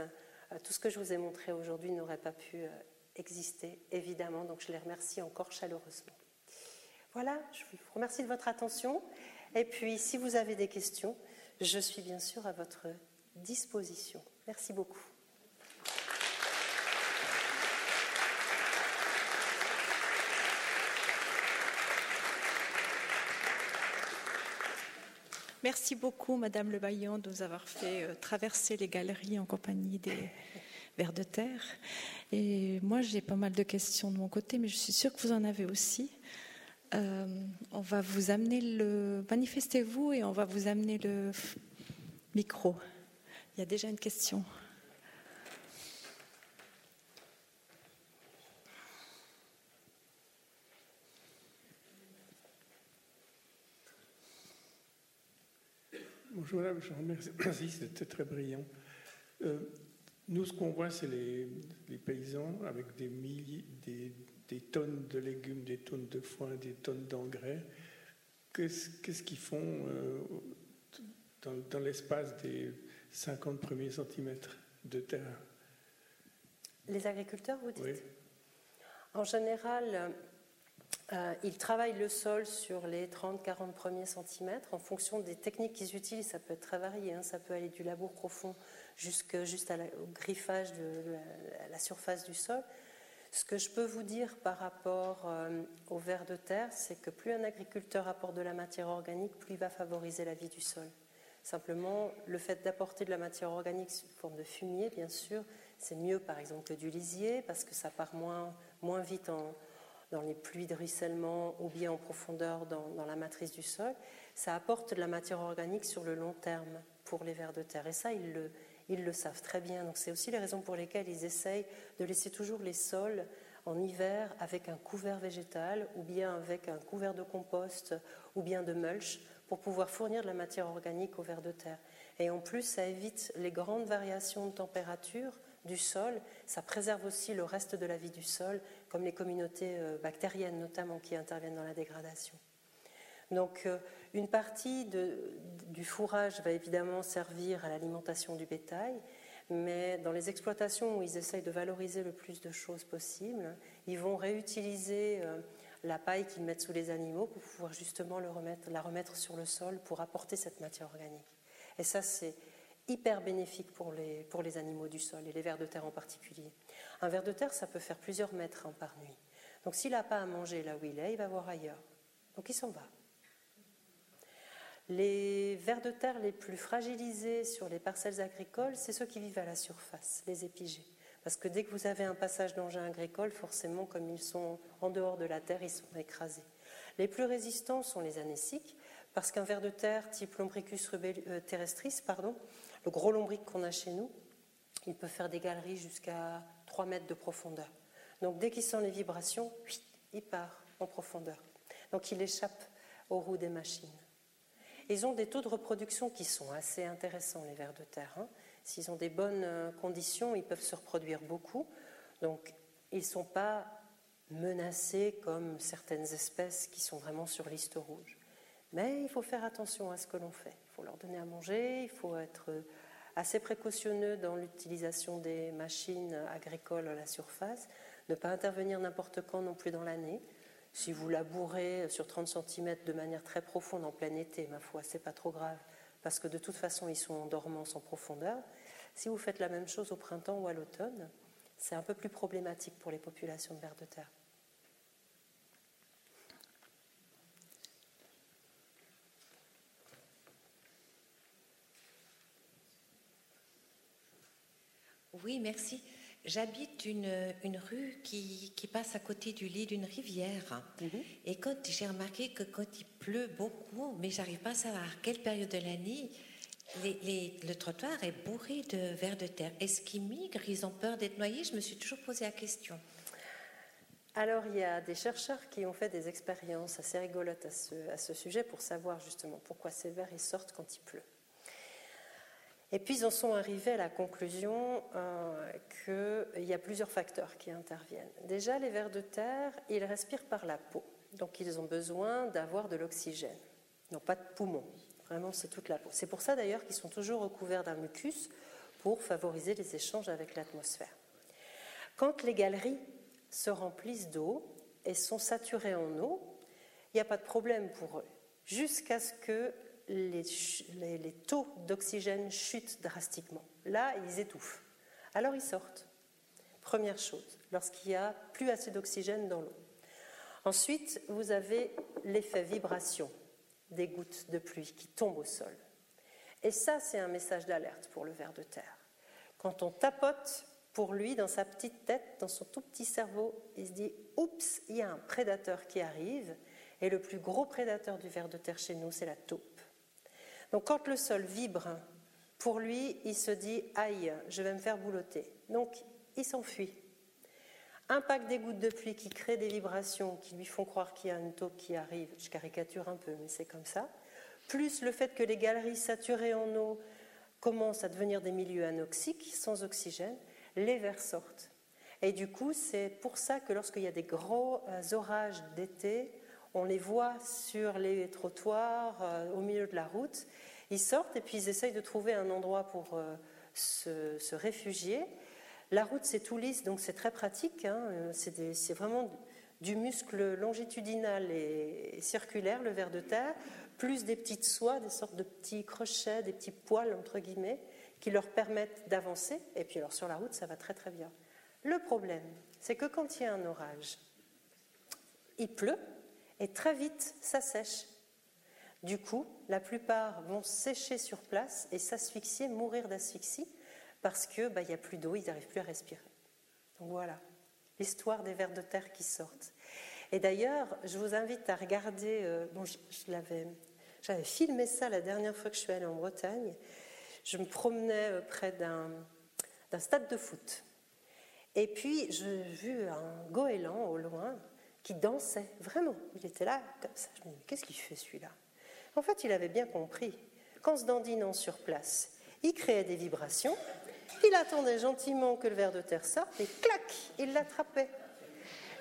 euh, tout ce que je vous ai montré aujourd'hui n'aurait pas pu euh, exister, évidemment, donc je les remercie encore chaleureusement. Voilà, je vous remercie de votre attention. Et puis, si vous avez des questions, je suis bien sûr à votre disposition. Merci beaucoup. Merci beaucoup, Madame Le Baillon, de nous avoir fait euh, traverser les galeries en compagnie des vers de terre. Et moi, j'ai pas mal de questions de mon côté, mais je suis sûre que vous en avez aussi. Euh, on va vous amener le. Manifestez-vous et on va vous amener le micro. Il y a déjà une question. Bonjour je remercie, merci, c'était très brillant. Euh, nous, ce qu'on voit, c'est les, paysans avec des, milliers, des, tonnes de légumes, des tonnes de foin, des tonnes d'engrais. Qu'est-ce qu'ils font euh, dans, l'espace des 50 premiers centimètres de terre? Les agriculteurs, vous dites? Oui. En général, euh, ils travaillent le sol sur les 30-40 premiers centimètres en fonction des techniques qu'ils utilisent. Ça peut être très varié, hein. ça peut aller du labour profond jusqu'au griffage de la, surface du sol. Ce que je peux vous dire par rapport euh, au ver de terre, c'est que plus un agriculteur apporte de la matière organique, plus il va favoriser la vie du sol. Simplement, le fait d'apporter de la matière organique sous forme de fumier, bien sûr, c'est mieux par exemple que du lisier parce que ça part moins, moins vite en, dans les pluies de ruissellement ou bien en profondeur dans, la matrice du sol, ça apporte de la matière organique sur le long terme pour les vers de terre. Et ça, ils le, ils le savent très bien. Donc c'est aussi les raisons pour lesquelles ils essayent de laisser toujours les sols en hiver avec un couvert végétal ou bien avec un couvert de compost ou bien de mulch pour pouvoir fournir de la matière organique aux vers de terre. Et en plus, ça évite les grandes variations de température du sol, ça préserve aussi le reste de la vie du sol, comme les communautés euh, bactériennes notamment qui interviennent dans la dégradation. Donc euh, Une partie du fourrage va évidemment servir à l'alimentation du bétail, mais dans les exploitations où ils essayent de valoriser le plus de choses possible, ils vont réutiliser euh, la paille qu'ils mettent sous les animaux pour pouvoir justement la remettre sur le sol pour apporter cette matière organique. Et ça, c'est hyper bénéfique pour les, pour les animaux du sol et les vers de terre en particulier. Un ver de terre, ça peut faire plusieurs mètres hein, par nuit. Donc s'il n'a pas à manger là où il est, il va voir ailleurs. Donc il s'en va. Les vers de terre les plus fragilisés sur les parcelles agricoles, c'est ceux qui vivent à la surface, les épigés. Parce que dès que vous avez un passage d'engins agricoles, forcément, comme ils sont en dehors de la terre, ils sont écrasés. Les plus résistants sont les anéciques, parce qu'un ver de terre type Lombricus euh, terrestris, pardon, le gros lombric qu'on a chez nous, il peut faire des galeries jusqu'à 3 mètres de profondeur. Donc dès qu'il sent les vibrations, il part en profondeur. Donc il échappe aux roues des machines. Ils ont des taux de reproduction qui sont assez intéressants, les vers de terre. Hein. S'ils ont des bonnes euh, conditions, ils peuvent se reproduire beaucoup. Donc ils ne sont pas menacés comme certaines espèces qui sont vraiment sur liste rouge. Mais il faut faire attention à ce que l'on fait. Il faut leur donner à manger, il faut être assez précautionneux dans l'utilisation des machines agricoles à la surface, ne pas intervenir n'importe quand non plus dans l'année. Si vous labourez sur 30 cm de manière très profonde en plein été, ma foi, c'est pas trop grave, parce que de toute façon, ils sont en dormance en profondeur. Si vous faites la même chose au printemps ou à l'automne, c'est un peu plus problématique pour les populations de vers de terre. Oui, merci. J'habite une, une, rue qui, qui, passe à côté du lit d'une rivière. Mhm. Et quand j'ai remarqué que quand il pleut beaucoup, mais j'arrive pas à savoir quelle période de l'année, les, le trottoir est bourré de vers de terre. Est-ce qu'ils migrent? Ils ont peur d'être noyés? Je me suis toujours posé la question. Alors, il y a des chercheurs qui ont fait des expériences assez rigolotes à ce, à ce sujet pour savoir justement pourquoi ces vers ils sortent quand il pleut. Et puis ils en sont arrivés à la conclusion euh, qu'il y a plusieurs facteurs qui interviennent. Déjà, les vers de terre, ils respirent par la peau, donc ils ont besoin d'avoir de l'oxygène. Ils n'ont pas de poumons, vraiment c'est toute la peau. C'est pour ça d'ailleurs qu'ils sont toujours recouverts d'un mucus pour favoriser les échanges avec l'atmosphère. Quand les galeries se remplissent d'eau et sont saturées en eau, il n'y a pas de problème pour eux, jusqu'à ce que les, taux d'oxygène chutent drastiquement. Là, ils étouffent. Alors ils sortent. Première chose, lorsqu'il n'y a plus assez d'oxygène dans l'eau. Ensuite, vous avez l'effet vibration des gouttes de pluie qui tombent au sol. Et ça, c'est un message d'alerte pour le ver de terre. Quand on tapote pour lui dans sa petite tête, dans son tout petit cerveau, il se dit Oups, il y a un prédateur qui arrive. Et le plus gros prédateur du ver de terre chez nous, c'est la taupe. Donc quand le sol vibre, pour lui, il se dit aïe, je vais me faire boulotter. Donc il s'enfuit. Impact des gouttes de pluie qui créent des vibrations qui lui font croire qu'il y a une taupe qui arrive. Je caricature un peu, mais c'est comme ça. Plus le fait que les galeries saturées en eau commencent à devenir des milieux anoxiques, sans oxygène, les vers sortent. Et du coup, c'est pour ça que lorsqu'il y a des gros euh, orages d'été, on les voit sur les trottoirs, euh, au milieu de la route. Ils sortent et puis ils essayent de trouver un endroit pour euh, se, réfugier. La route, c'est tout lisse, donc c'est très pratique. Hein. C'est vraiment du muscle longitudinal et circulaire, le ver de terre, plus des petites soies, des sortes de petits crochets, des petits poils, entre guillemets, qui leur permettent d'avancer. Et puis alors sur la route, ça va très très bien. Le problème, c'est que quand il y a un orage, il pleut, et très vite, ça sèche. Du coup, la plupart vont sécher sur place et s'asphyxier, mourir d'asphyxie, parce qu'il bah, n'y a plus d'eau, ils n'arrivent plus à respirer. Donc voilà, l'histoire des vers de terre qui sortent. Et d'ailleurs, je vous invite à regarder, euh, bon, je, l'avais, j'avais filmé ça la dernière fois que je suis allée en Bretagne. Je me promenais euh, près d'un, d'un stade de foot. Et puis, j'ai vu un goéland au loin qui dansait, vraiment. Il était là, comme ça. Je me dis, qu'est-ce qu'il fait celui-là? En fait, il avait bien compris qu'en se dandinant sur place, il créait des vibrations, il attendait gentiment que le ver de terre sorte et clac, il l'attrapait.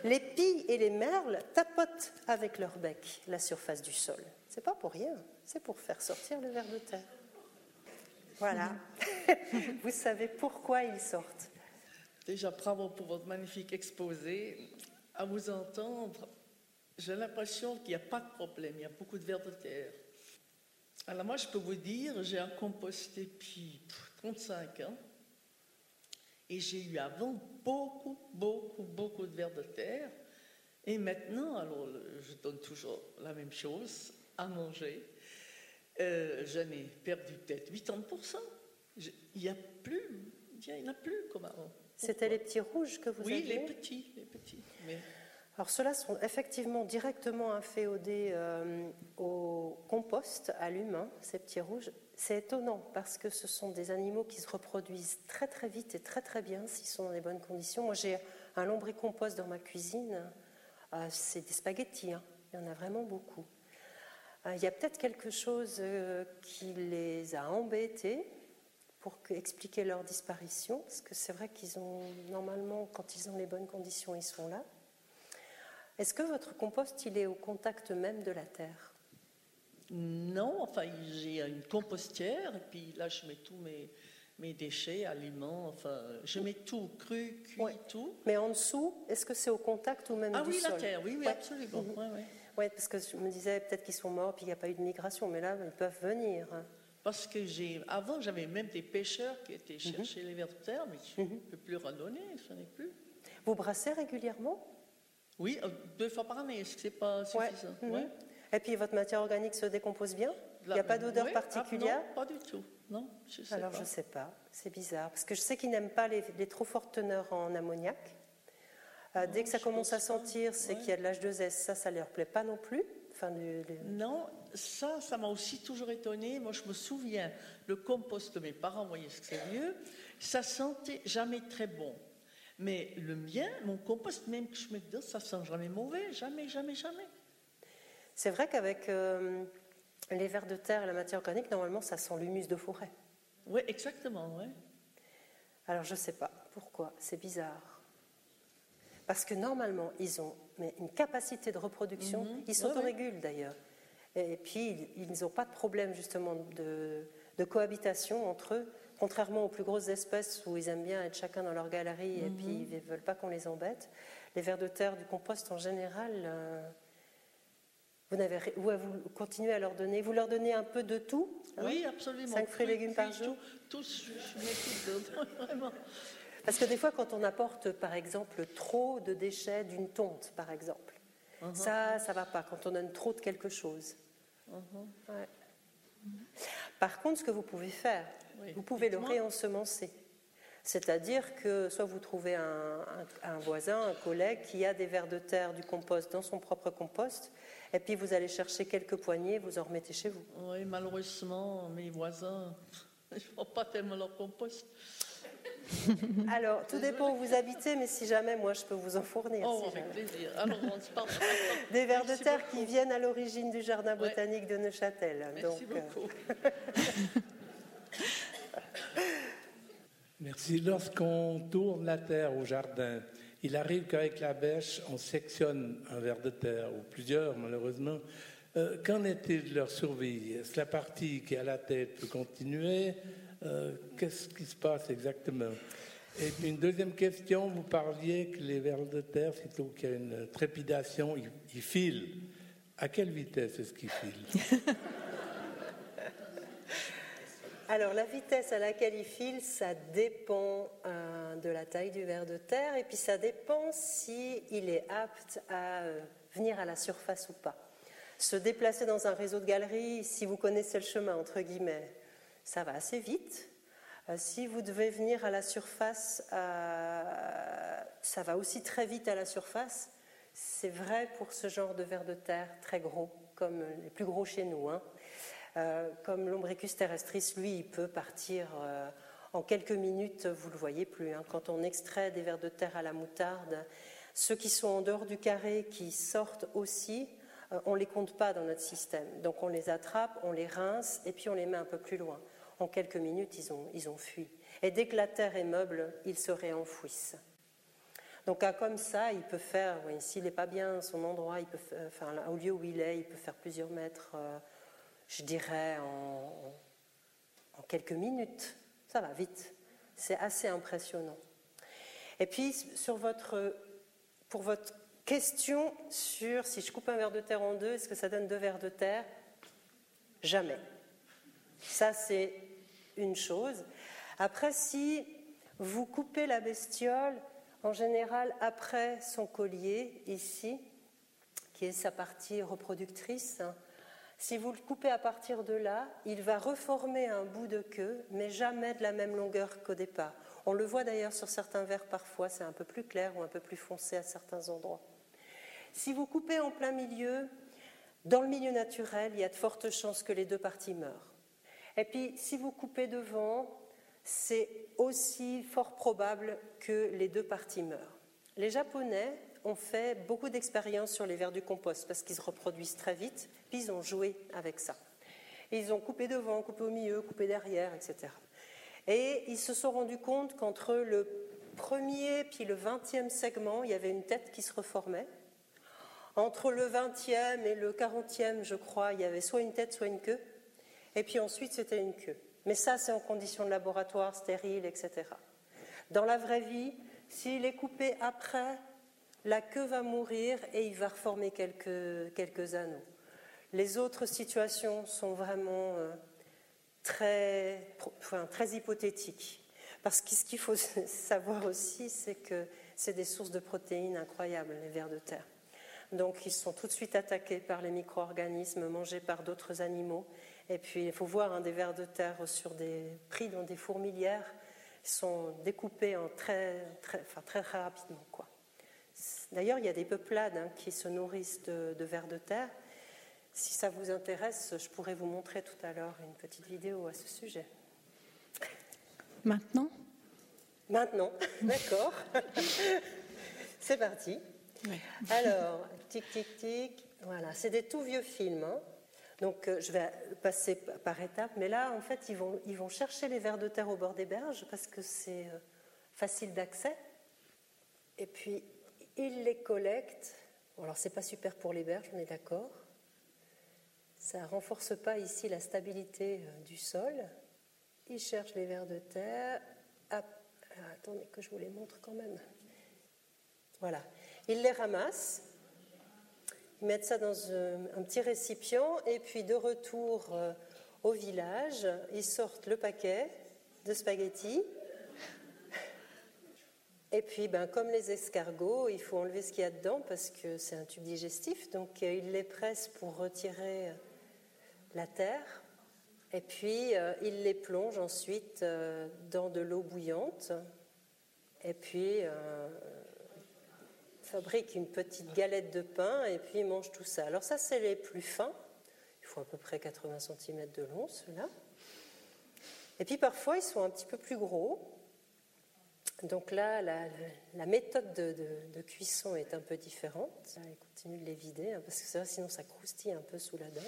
Les pies et les merles tapotent avec leur bec la surface du sol. C'est pas pour rien, c'est pour faire sortir le ver de terre. Voilà. Vous savez pourquoi ils sortent. Déjà, bravo pour votre magnifique exposé. À vous entendre, j'ai l'impression qu'il n'y a pas de problème, il y a beaucoup de vers de terre. Alors moi, je peux vous dire, j'ai un compost depuis 35 ans. Et j'ai eu avant beaucoup, beaucoup, beaucoup de vers de terre. Et maintenant, alors, je donne toujours la même chose à manger. Euh, j'en ai perdu peut-être 80%. il n'y a plus, il n'y en a plus comme avant. C'était les petits rouges que vous oui, aviez Oui, les petits, les petits. Mais... Alors ceux-là sont effectivement directement inféodés euh, au compost, à l'humain, ces petits rouges. C'est étonnant parce que ce sont des animaux qui se reproduisent très très vite et très très bien s'ils sont dans les bonnes conditions. Moi j'ai un lombricompost dans ma cuisine, euh, c'est des spaghettis, hein. il y en a vraiment beaucoup. Euh, il y a peut-être quelque chose qui les a embêtés pour expliquer leur disparition, parce que c'est vrai qu'ils ont normalement, quand ils ont les bonnes conditions, ils sont là. Est-ce que votre compost, il est au contact même de la terre? Non, enfin, j'ai une compostière, et puis là, je mets tous mes, mes déchets, aliments, enfin, je mets tout, cru, cuit, tout. Mais en dessous, est-ce que c'est au contact ou même ah, du oui, sol? la terre, oui, oui, absolument. Mhm. Ouais, ouais. Oui, parce que je me disais peut-être qu'ils sont morts, puis il n'y a pas eu de migration, mais là, ils peuvent venir. Parce que j'ai, avant, j'avais même des pêcheurs qui étaient Mhm. chercher les vers de terre, mais je ne peux plus randonner, je n'en ai plus. Vous brassez régulièrement? Oui, euh, deux fois par année, c'est pas Ouais. suffisant Mhm. Ouais. Et puis votre matière organique se décompose bien? Il n'y a pas d'odeur ah, particulière? Non, pas du tout. Non, je sais Alors pas. je ne sais pas, c'est bizarre. Parce que je sais qu'ils n'aiment pas les, les trop fortes teneurs en ammoniac. Euh, dès que ça commence à sentir, c'est Ouais. qu'il y a de l'H2S, ça, ça ne leur plaît pas non plus. Enfin, Non, ça, ça m'a aussi toujours étonné. Moi, je me souviens, le compost de mes parents, vous voyez ce que c'est vieux, ça sentait jamais très bon. Mais le mien, mon compost, même que je mets dedans, ça sent jamais mauvais, jamais, jamais, jamais. C'est vrai qu'avec euh, les vers de terre et la matière organique, normalement, ça sent l'humus de forêt. Oui, exactement, ouais. Alors je ne sais pas pourquoi, c'est bizarre. Parce que normalement, ils ont une capacité de reproduction, Mhm. ils Ouais, s'autorégulent d'ailleurs. Et puis, ils ils n'ont pas de problème justement de, de cohabitation entre eux, contrairement aux plus grosses espèces où ils aiment bien être chacun dans leur galerie et puis ils ne veulent pas qu'on les embête. Les vers de terre du compost en général, euh, vous, n'avez ouais, vous continuez à leur donner, vous leur donnez un peu de tout hein? Oui, absolument. Cinq fruits et légumes par jour tout, je, je dedans, vraiment. Parce que des fois, quand on apporte, par exemple, trop de déchets d'une tonte, par exemple, Uh-huh. ça, ça va pas. Quand on donne trop de quelque chose. Uh-huh. Ouais. Par contre, ce que vous pouvez faire, Oui, vous pouvez le réensemencer. C'est-à-dire que soit vous trouvez un, un- un voisin, un collègue qui a des vers de terre du compost dans son propre compost, et puis vous allez chercher quelques poignées, vous en remettez chez vous. Oui, malheureusement, mes voisins, je ne prends pas tellement leur compost. Alors, tout dépend où vous habitez, mais si jamais, moi, je peux vous en fournir. Oh, si avec jamais. plaisir. Alors, on se parle. Des vers de terre beaucoup. qui viennent à l'origine du jardin Ouais. botanique de Neuchâtel. Merci Donc, euh, beaucoup. Merci. Lorsqu'on tourne la terre au jardin, il arrive qu'avec la bêche, on sectionne un ver de terre, ou plusieurs malheureusement. Euh, Qu'en est-il de leur survie? Est-ce que la partie qui est à la tête peut continuer? Qu'est-ce qui se passe exactement? Et puis une deuxième question, vous parliez que les vers de terre, sitôt qu'il y a une trépidation, ils, ils filent. À quelle vitesse est-ce qu'ils filent? Alors, la vitesse à laquelle il file, ça dépend euh, de la taille du ver de terre et puis ça dépend si est apte à euh, venir à la surface ou pas. Se déplacer dans un réseau de galeries, si vous connaissez le chemin, entre guillemets, ça va assez vite. Euh, si vous devez venir à la surface, euh, ça va aussi très vite à la surface. C'est vrai pour ce genre de ver de terre très gros, comme les plus gros chez nous. hein. Euh, comme l'ombricus terrestris, lui, il peut partir en quelques minutes, vous ne le voyez plus. hein. Quand on extrait des vers de terre à la moutarde, ceux qui sont en dehors du carré, qui sortent aussi, on ne les compte pas dans notre système. Donc on les attrape, on les rince et puis on les met un peu plus loin. En quelques minutes, ils ont, ils ont fui. Et dès que la terre est meuble, ils se réenfouissent. Donc comme ça, il peut faire, s'il n'est pas bien son endroit, il peut enfin, au lieu où il est, il peut faire plusieurs mètres, euh, je dirais, en, en, quelques minutes. Ça va vite. C'est assez impressionnant. Et puis, sur votre, pour votre question sur si je coupe un verre de terre en deux, est-ce que ça donne deux verres de terre? Jamais. Ça, c'est une chose. Après, si vous coupez la bestiole, en général après son collier, ici, qui est sa partie reproductrice, si vous le coupez à partir de là, il va reformer un bout de queue, mais jamais de la même longueur qu'au départ. On le voit d'ailleurs sur certains vers parfois, c'est un peu plus clair ou un peu plus foncé à certains endroits. Si vous coupez en plein milieu, dans le milieu naturel, il y a de fortes chances que les deux parties meurent. Et puis, si vous coupez devant, c'est aussi fort probable que les deux parties meurent. Les Japonais ont fait beaucoup d'expériences sur les vers du compost parce qu'ils se reproduisent très vite, puis ils ont joué avec ça. ils ont coupé devant, coupé au milieu, coupé derrière, etc. Et ils se sont rendus compte qu'entre le premier puis le vingtième segment, il y avait une tête qui se reformait. Entre le vingtième et le quarantième, je crois, il y avait soit une tête, soit une queue. Et puis ensuite, c'était une queue. Mais ça, c'est en conditions de laboratoire, stérile, etc. Dans la vraie vie, s'il est coupé après, la queue va mourir et il va reformer quelques, anneaux. Les autres situations sont vraiment euh, très, enfin, très hypothétiques. Parce que ce qu'il faut savoir aussi, c'est que c'est des sources de protéines incroyables, les vers de terre. Donc ils sont tout de suite attaqués par les micro-organismes, mangés par d'autres animaux. Et puis il faut voir un des vers de terre sur des, pris dans des fourmilières, sont découpés en très, très, enfin, très, rapidement. Quoi. D'ailleurs, il y a des peuplades hein, qui se nourrissent de, de vers de terre. Si ça vous intéresse, je pourrais vous montrer tout à l'heure une petite vidéo à ce sujet. Maintenant? Maintenant, d'accord. C'est parti. Alors, tic, tic, tic. Voilà, c'est des tout vieux films. Hein. Donc, euh, je vais passer par étapes. Mais là, en fait, ils vont, ils vont chercher les vers de terre au bord des berges parce que c'est euh, facile d'accès. Et puis, ils les collectent. Bon, alors, c'est pas super pour les berges, on est d'accord. Ça renforce pas ici la stabilité euh, du sol. Ils cherchent les vers de terre. Attendez que je vous les montre quand même. Voilà. Ils les ramassent, mettent ça dans un, petit récipient et puis de retour euh, au village, ils sortent le paquet de spaghettis. Et puis, ben, comme les escargots, il faut enlever ce qu'il y a dedans parce que c'est un tube digestif. Donc, euh, ils les pressent pour retirer la terre. Et puis, euh, ils les plongent ensuite dans de l'eau bouillante. Et puis, fabrique une petite galette de pain et puis ils mangent tout ça. Alors ça, c'est les plus fins. Il faut à peu près 80 cm de long, ceux-là. Et puis parfois, ils sont un petit peu plus gros. Donc là, la, méthode de, cuisson est un peu différente. Ils continuent de les vider, hein, parce que sinon ça croustille un peu sous la dent.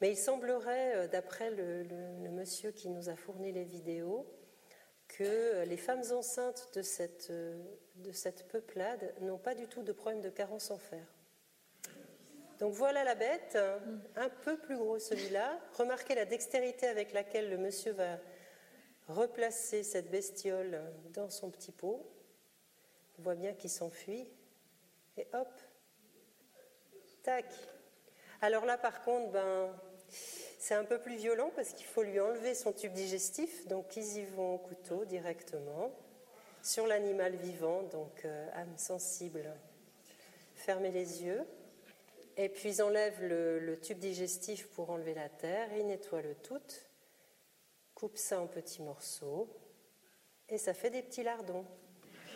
Mais il semblerait, euh, d'après le, monsieur qui nous a fourni les vidéos, que les femmes enceintes de cette, de cette peuplade n'ont pas du tout de problème de carence en fer. Donc voilà la bête, un peu plus gros celui-là. Remarquez la dextérité avec laquelle le monsieur va replacer cette bestiole dans son petit pot. On voit bien qu'il s'enfuit. Et hop, tac. Alors là, par contre, ben, c'est un peu plus violent parce qu'il faut lui enlever son tube digestif, donc ils y vont au couteau directement sur l'animal vivant, donc euh, âme sensible. Fermez les yeux. Et puis ils enlèvent le, tube digestif pour enlever la terre, ils nettoient le tout, coupent ça en petits morceaux, et ça fait des petits lardons.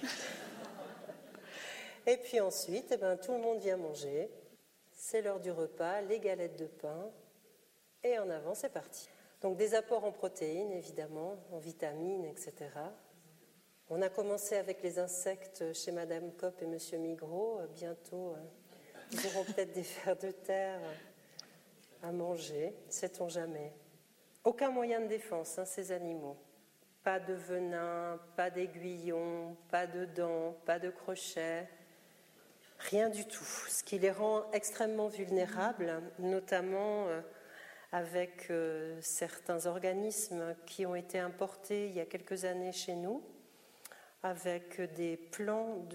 et puis ensuite, eh ben, tout le monde vient manger. C'est l'heure du repas, les galettes de pain, et en avant, c'est parti. Donc des apports en protéines, évidemment, en vitamines, etc. On a commencé avec les insectes chez Madame Kopp et Monsieur Migros. Bientôt, nous euh, aurons peut-être des vers de terre à manger, sait-on jamais. Aucun moyen de défense, hein, ces animaux. Pas de venin, pas d'aiguillon, pas de dents, pas de crochets, rien du tout. Ce qui les rend extrêmement vulnérables, notamment euh, avec euh, certains organismes qui ont été importés il y a quelques années chez nous, avec des plants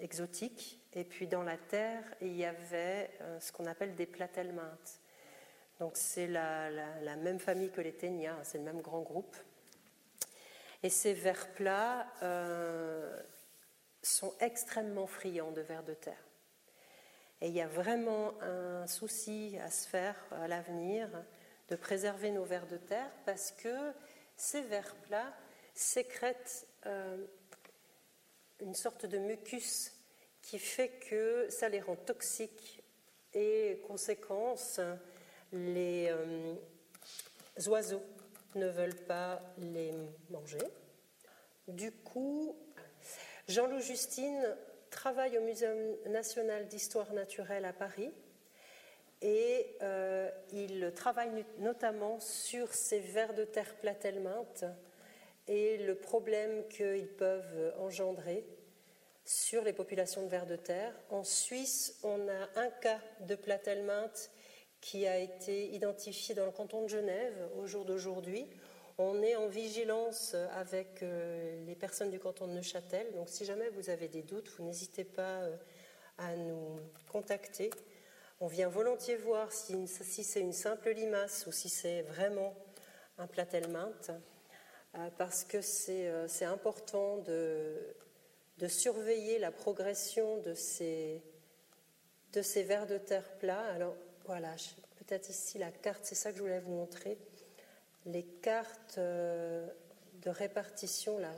exotiques. Et puis dans la terre, il y avait euh, ce qu'on appelle des platelmintes. Donc c'est la, même famille que les ténias, hein, c'est le même grand groupe. Et ces vers plats euh, sont extrêmement friands de vers de terre. Et il y a vraiment un souci à se faire à l'avenir de préserver nos vers de terre parce que ces vers plats sécrètent euh, une sorte de mucus qui fait que ça les rend toxiques et conséquence, les euh, oiseaux ne veulent pas les manger. Du coup, Jean-Loup Justine travaille au Muséum national d'histoire naturelle à Paris et euh, il travaille notamment sur ces vers de terre platelmintes et le problème qu'ils peuvent engendrer sur les populations de vers de terre. En Suisse, on a un cas de platelminte qui a été identifié dans le canton de Genève au jour d'aujourd'hui. On est en vigilance avec euh, les personnes du canton de Neuchâtel. Donc si jamais vous avez des doutes, vous n'hésitez pas euh, à nous contacter. On vient volontiers voir si, c'est une simple limace ou si c'est vraiment un platelminte, euh, parce que c'est important de, surveiller la progression de ces, de vers de terre plats. Alors voilà, peut-être ici la carte, c'est ça que je voulais vous montrer les cartes euh, de répartition, la,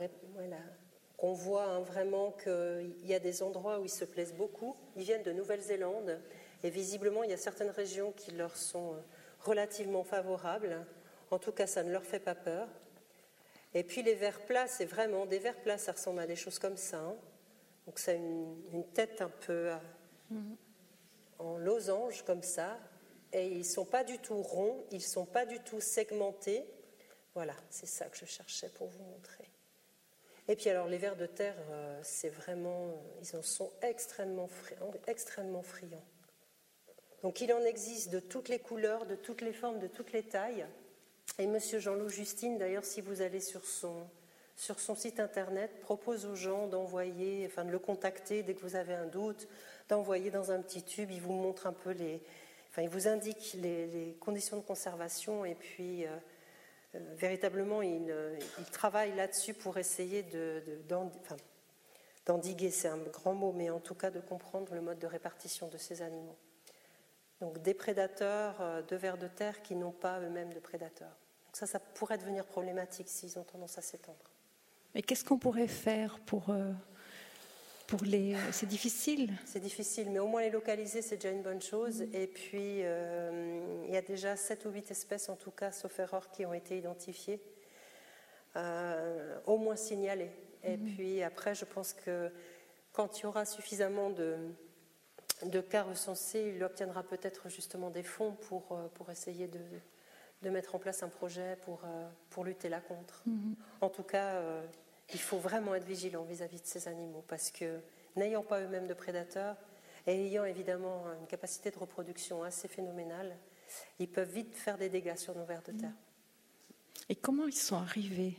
qu'on voit hein, vraiment qu'il y a des endroits où ils se plaisent beaucoup. Ils viennent de Nouvelle-Zélande et visiblement il y a certaines régions qui leur sont euh, relativement favorables. En tout cas, ça ne leur fait pas peur. Et puis les vers plats, c'est vraiment des vers plats, ça ressemble à des choses comme ça. Hein. Donc c'est une, une, tête un peu euh, mm-hmm. en losange comme ça, et ils ne sont pas du tout ronds, ils ne sont pas du tout segmentés. Voilà, c'est ça que je cherchais pour vous montrer. Et puis alors les vers de terre, euh, c'est vraiment, euh, ils en sont extrêmement, friands, extrêmement friands. Donc il en existe de toutes les couleurs, de toutes les formes, de toutes les tailles. Et Monsieur Jean-Loup Justine, d'ailleurs, si vous allez sur son, site internet, propose aux gens d'envoyer, enfin de le contacter dès que vous avez un doute, d'envoyer dans un petit tube. Il vous montre un peu les, il vous indique les, conditions de conservation et puis euh, euh, véritablement il, travaille là-dessus pour essayer de, d'endiguer, c'est un grand mot, mais en tout cas de comprendre le mode de répartition de ces animaux. Donc des prédateurs euh, de vers de terre qui n'ont pas eux-mêmes de prédateurs. Donc ça, ça pourrait devenir problématique s'ils ont tendance à s'étendre. Mais qu'est-ce qu'on pourrait faire pour pour les, c'est difficile. C'est difficile, mais au moins les localiser, c'est déjà une bonne chose. Et puis, euh, il y a déjà 7 ou 8 espèces, en tout cas, sauf erreur, qui ont été identifiées, euh, au moins signalées. Et mhm. puis après, je pense que quand il y aura suffisamment de, de cas recensés, il obtiendra peut-être justement des fonds pour, euh, pour essayer de, de mettre en place un projet pour, pour lutter là contre. Mhm. En tout cas, il faut vraiment être vigilant vis-à-vis de ces animaux parce que n'ayant pas eux-mêmes de prédateurs et ayant évidemment une capacité de reproduction assez phénoménale, ils peuvent vite faire des dégâts sur nos vers de terre. Et comment ils sont arrivés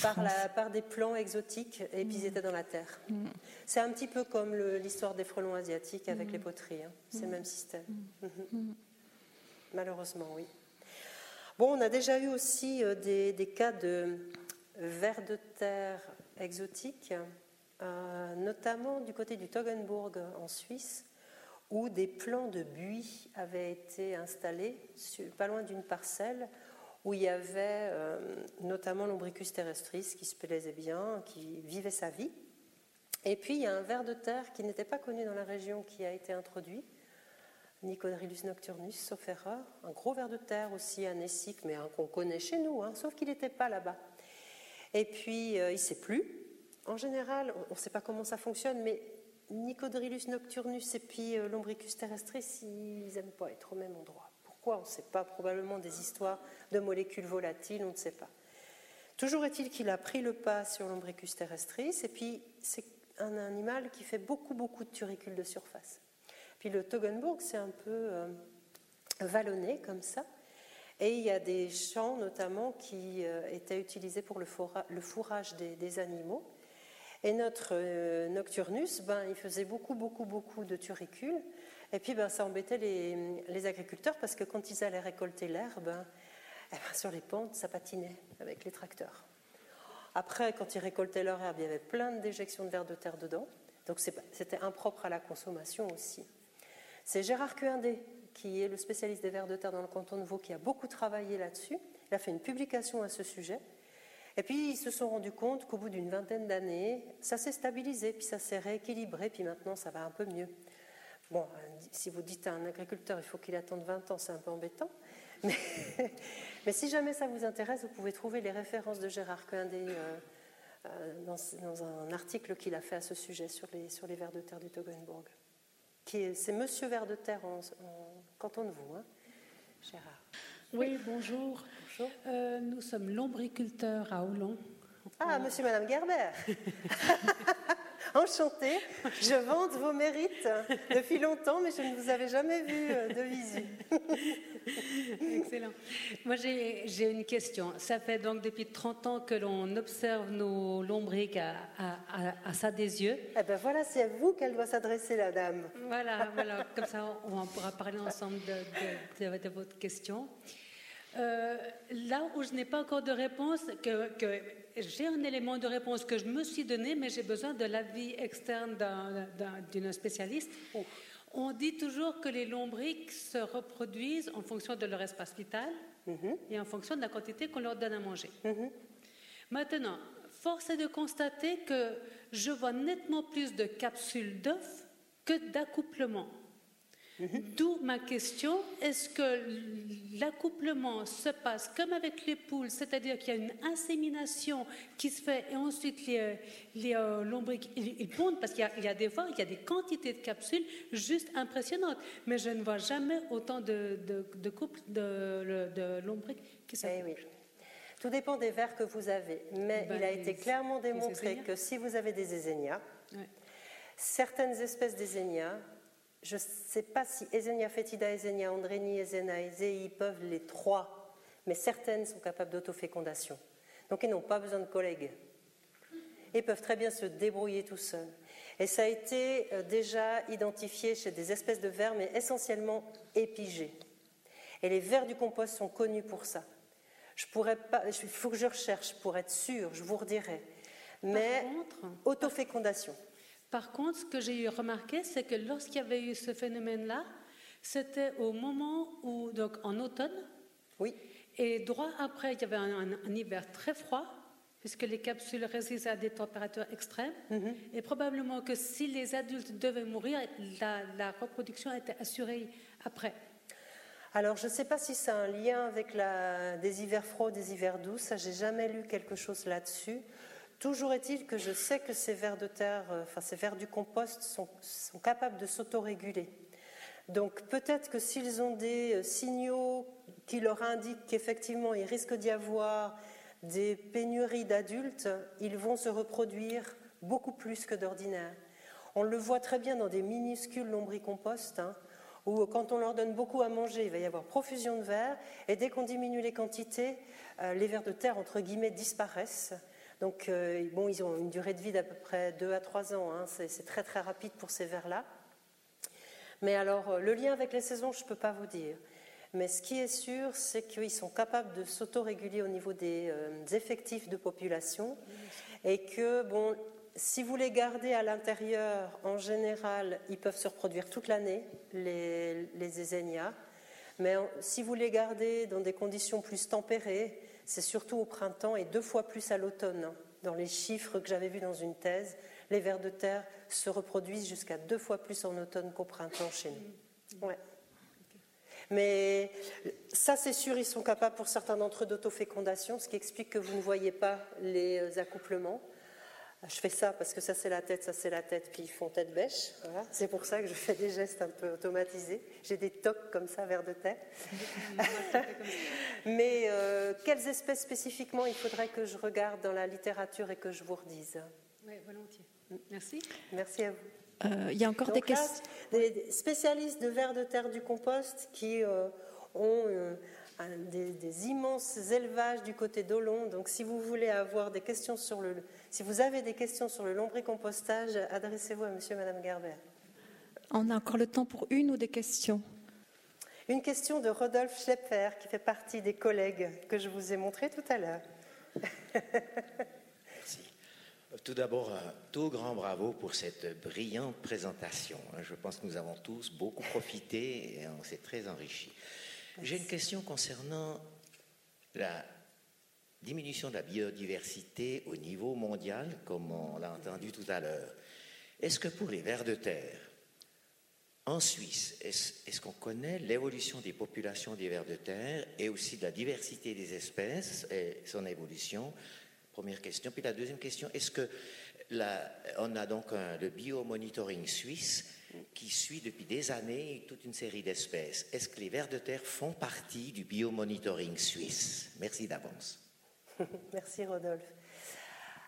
par, la, par, des plants exotiques et puis ils étaient dans la terre. C'est un petit peu comme l'histoire des frelons asiatiques avec les poteries. Hein. C'est le même système. Malheureusement, oui. Bon, on a déjà eu aussi euh, des, cas de, vers de terre exotiques, euh, notamment du côté du Toggenburg en Suisse, où des plants de buis avaient été installés, pas loin d'une parcelle, où il y avait euh, notamment l'ombricus terrestris qui se plaisait bien, qui vivait sa vie. Et puis il y a un ver de terre qui n'était pas connu dans la région qui a été introduit, Nicodrilus nocturnus, sauf erreur, un gros ver de terre aussi anécique, mais qu'on connaît chez nous, hein, sauf qu'il n'était pas là-bas. Et puis, euh, il ne sait plus. En général, on ne sait pas comment ça fonctionne, mais Nicodrilus nocturnus et puis euh, Lombricus terrestris, ils n'aiment pas être au même endroit. Pourquoi? On ne sait pas. Probablement des histoires de molécules volatiles, on ne sait pas. Toujours est-il qu'il a pris le pas sur l'ombricus terrestris, et puis c'est un animal qui fait beaucoup, beaucoup de turicules de surface. Puis le Toggenburg, c'est un peu euh, vallonné comme ça. Et il y a des champs notamment qui euh, étaient utilisés pour le, fourrage des, animaux. Et notre euh, Nocturnus, ben, il faisait beaucoup, beaucoup, beaucoup de turicules. Et puis ben, ça embêtait les, agriculteurs parce que quand ils allaient récolter l'herbe, eh ben, sur les pentes, ça patinait avec les tracteurs. Après, quand ils récoltaient leur herbe, il y avait plein de déjections de vers de terre dedans. Donc c'était impropre à la consommation aussi. C'est Gérard Cuindé, qui est le spécialiste des vers de terre dans le canton de Vaud, qui a beaucoup travaillé là-dessus. Il a fait une publication à ce sujet. Et puis ils se sont rendus compte qu'au bout d'une vingtaine d'années, ça s'est stabilisé, puis ça s'est rééquilibré, puis maintenant ça va un peu mieux. Bon, si vous dites à un agriculteur il faut qu'il attende 20 ans, c'est un peu embêtant. Mais, si jamais ça vous intéresse, vous pouvez trouver les références de Gérard Coindé euh, euh, dans, un article qu'il a fait à ce sujet sur les, sur les vers de terre du Toggenburg. C'est Monsieur Vers de Terre en, canton de Vaud, hein, Gérard. Oui, bonjour. bonjour. Euh, nous sommes lombriculteurs à Houlon. Ah, monsieur et madame Gerber Enchantée, je vante vos mérites depuis longtemps, mais je ne vous avais jamais vu euh, de visu. Excellent. Moi, j'ai une question. Ça fait donc depuis 30 ans que l'on observe nos lombriques à, à, ça des yeux. Eh bien voilà, c'est à vous qu'elle doit s'adresser, la dame. Voilà, voilà. Comme ça, on pourra parler ensemble de, de, de votre question. Euh, là où je n'ai pas encore de réponse, que, que j'ai un élément de réponse que je me suis donné, mais j'ai besoin de l'avis externe d'une spécialiste. On dit toujours que les lombriques se reproduisent en fonction de leur espace vital mhm. et en fonction de la quantité qu'on leur donne à manger. Mhm. Maintenant, force est de constater que je vois nettement plus de capsules d'œufs que d'accouplements. D'où ma question, est-ce que l'accouplement se passe comme avec les poules, c'est-à-dire qu'il y a une insémination qui se fait et ensuite les, les euh, lombriques, ils, pondent parce qu'il y, a des fois, il y a des quantités de capsules juste impressionnantes, mais je ne vois jamais autant de, de, couples de, de, lombriques qui. Eh oui. Tout dépend des vers que vous avez, mais ben, il a été clairement démontré que si vous avez des ézénias, certaines espèces d'ézénias je ne sais pas si Ezenia fetida, Ezenia andreni, Ezena Ezei peuvent les trois, mais certaines sont capables d'autofécondation. Donc ils n'ont pas besoin de collègues. Ils peuvent très bien se débrouiller tout seuls. Et ça a été euh, déjà identifié chez des espèces de vers, mais essentiellement épigés. Et les vers du compost sont connus pour ça. Je pourrais pas, il faut que je recherche pour être sûr, je vous redirai. Mais autofécondation. Par contre, ce que j'ai remarqué, c'est que lorsqu'il y avait eu ce phénomène-là, c'était au moment où, donc en automne, oui. et droit après, il y avait un, hiver très froid, puisque les capsules résistaient à des températures extrêmes, mhm. et probablement que si les adultes devaient mourir, la, reproduction était assurée après. Alors, je ne sais pas si c'est un lien avec la, des hivers froids, des hivers doux, ça, j'ai jamais lu quelque chose là-dessus. Toujours est-il que je sais que ces vers de terre, euh, enfin ces vers du compost sont, capables de s'autoréguler. Donc peut-être que s'ils ont des euh, signaux qui leur indiquent qu'effectivement il risque d'y avoir des pénuries d'adultes, ils vont se reproduire beaucoup plus que d'ordinaire. On le voit très bien dans des minuscules lombricomposts, hein, où quand on leur donne beaucoup à manger, il va y avoir profusion de vers, et dès qu'on diminue les quantités, euh, les vers de terre, entre guillemets, disparaissent. Donc, euh, bon, ils ont une durée de vie d'à peu près 2 à 3 ans. Hein. c'est très très rapide pour ces vers-là. Mais alors, euh, le lien avec les saisons, je ne peux pas vous dire. Mais ce qui est sûr, c'est qu'ils sont capables de s'autoréguler au niveau des, euh, effectifs de population et que, bon, si vous les gardez à l'intérieur, en général, ils peuvent se reproduire toute l'année, les, les Mais si vous les gardez dans des conditions plus tempérées, c'est surtout au printemps et deux fois plus à l'automne. Dans les chiffres que j'avais vus dans une thèse, les vers de terre se reproduisent jusqu'à deux fois plus en automne qu'au printemps chez nous. Mais ça, c'est sûr, ils sont capables pour certains d'entre eux d'autofécondation, ce qui explique que vous ne voyez pas les accouplements. Je fais ça parce que ça c'est la tête, ça c'est la tête, puis ils font tête bêche. Voilà. C'est pour ça que je fais des gestes un peu automatisés. J'ai des tocs comme ça, vers de terre. Mais euh, quelles espèces spécifiquement il faudrait que je regarde dans la littérature et que je vous redise? Oui, volontiers. Merci. Merci à vous. Euh, il y a encore des questions? Des spécialistes de vers de terre du compost qui euh, ont des, immenses élevages du côté d'Olon. Donc, si vous voulez avoir des questions sur le, si vous avez des questions sur le lombricompostage, adressez-vous à Monsieur et Madame Gerber. On a encore le temps pour une ou des questions? Une question de Rodolphe Schlepper, qui fait partie des collègues que je vous ai montrés tout à l'heure. Merci. Tout d'abord, un tout grand bravo pour cette brillante présentation. Je pense que nous avons tous beaucoup profité et on s'est très enrichis. J'ai une question concernant la diminution de la biodiversité au niveau mondial, comme on l'a entendu tout à l'heure. Est-ce que pour les vers de terre, en Suisse, est-ce qu'on connaît l'évolution des populations des vers de terre et aussi de la diversité des espèces et son évolution? Première question. Puis la deuxième question, est-ce que on a donc le biomonitoring suisse qui suit depuis des années toute une série d'espèces. Est-ce que les vers de terre font partie du biomonitoring suisse? Merci d'avance. Merci Rodolphe.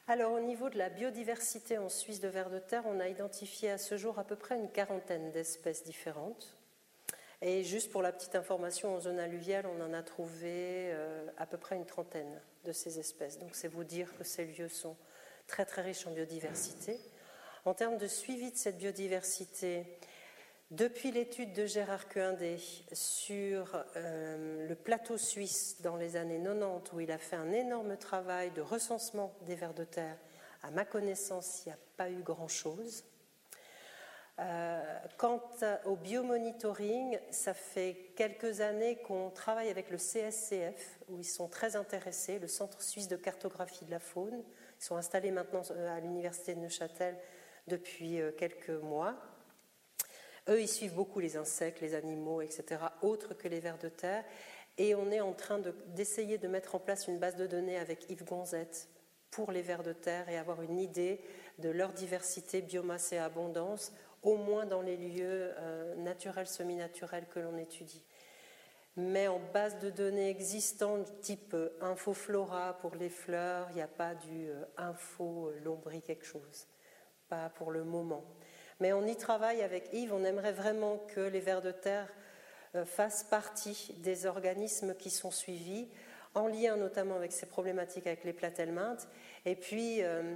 Alors au niveau de la biodiversité en Suisse de vers de terre, on a identifié à ce jour à peu près une quarantaine d'espèces différentes. Et juste pour la petite information, en zone alluviale, on en a trouvé euh, à peu près une trentaine de ces espèces. Donc c'est vous dire que ces lieux sont très très riches en biodiversité. En termes de suivi de cette biodiversité, depuis l'étude de Gérard Cuindé sur euh, le plateau suisse dans les années 90, où il a fait un énorme travail de recensement des vers de terre, à ma connaissance, il n'y a pas eu grand-chose. Euh, quant au biomonitoring, ça fait quelques années qu'on travaille avec le CSCF, où ils sont très intéressés, le Centre suisse de cartographie de la faune. Ils sont installés maintenant euh, à l'Université de Neuchâtel depuis euh, quelques mois. Eux, ils suivent beaucoup les insectes, les animaux, etc., autres que les vers de terre. Et on est en train d'essayer de, mettre en place une base de données avec Yves Gonzette pour les vers de terre et avoir une idée de leur diversité, biomasse et abondance, au moins dans les lieux euh, naturels, semi-naturels que l'on étudie. Mais en base de données existantes, type euh, infoflora pour les fleurs, il n'y a pas du info lombri quelque chose pour le moment. Mais on y travaille avec Yves, on aimerait vraiment que les vers de terre euh, fassent partie des organismes qui sont suivis, en lien notamment avec ces problématiques avec les platelmintes. Et puis, euh,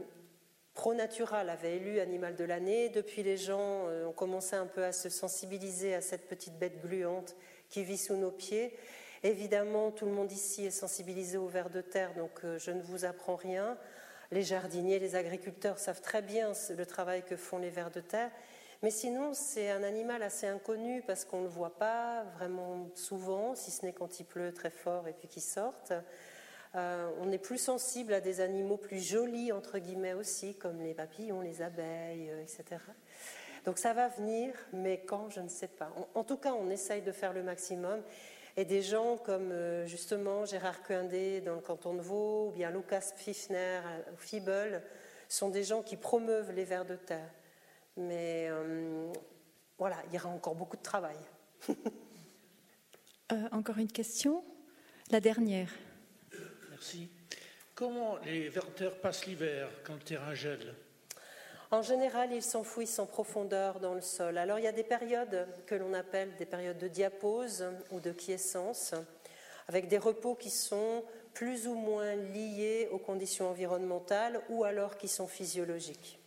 ProNatural avait élu Animal de l'année. Depuis, les gens euh, ont commencé un peu à se sensibiliser à cette petite bête gluante qui vit sous nos pieds. Évidemment, tout le monde ici est sensibilisé aux vers de terre, donc je ne vous apprends rien. Les jardiniers, les agriculteurs savent très bien le travail que font les vers de terre. Mais sinon, c'est un animal assez inconnu parce qu'on ne le voit pas vraiment souvent, si ce n'est quand il pleut très fort et puis qu'il sortent. Euh, on est plus sensible à des animaux plus jolis, entre guillemets aussi, comme les papillons, les abeilles, euh, etc. Donc ça va venir, mais quand, je ne sais pas. En, en tout cas, on essaye de faire le maximum. Et des gens comme euh, justement Gérard Coindé dans le canton de Vaud, ou bien Lucas Pfiffner au Fibel, sont des gens qui promeuvent les vers de terre. Mais euh, voilà, il y aura encore beaucoup de travail. Euh, encore une question? La dernière. Merci. Comment les vers de terre passent l'hiver quand le terrain gèle? En général, ils s'enfouissent en profondeur dans le sol. Alors il y a des périodes que l'on appelle des périodes de diapause ou de quiescence, avec des repos qui sont plus ou moins liés aux conditions environnementales ou alors qui sont physiologiques.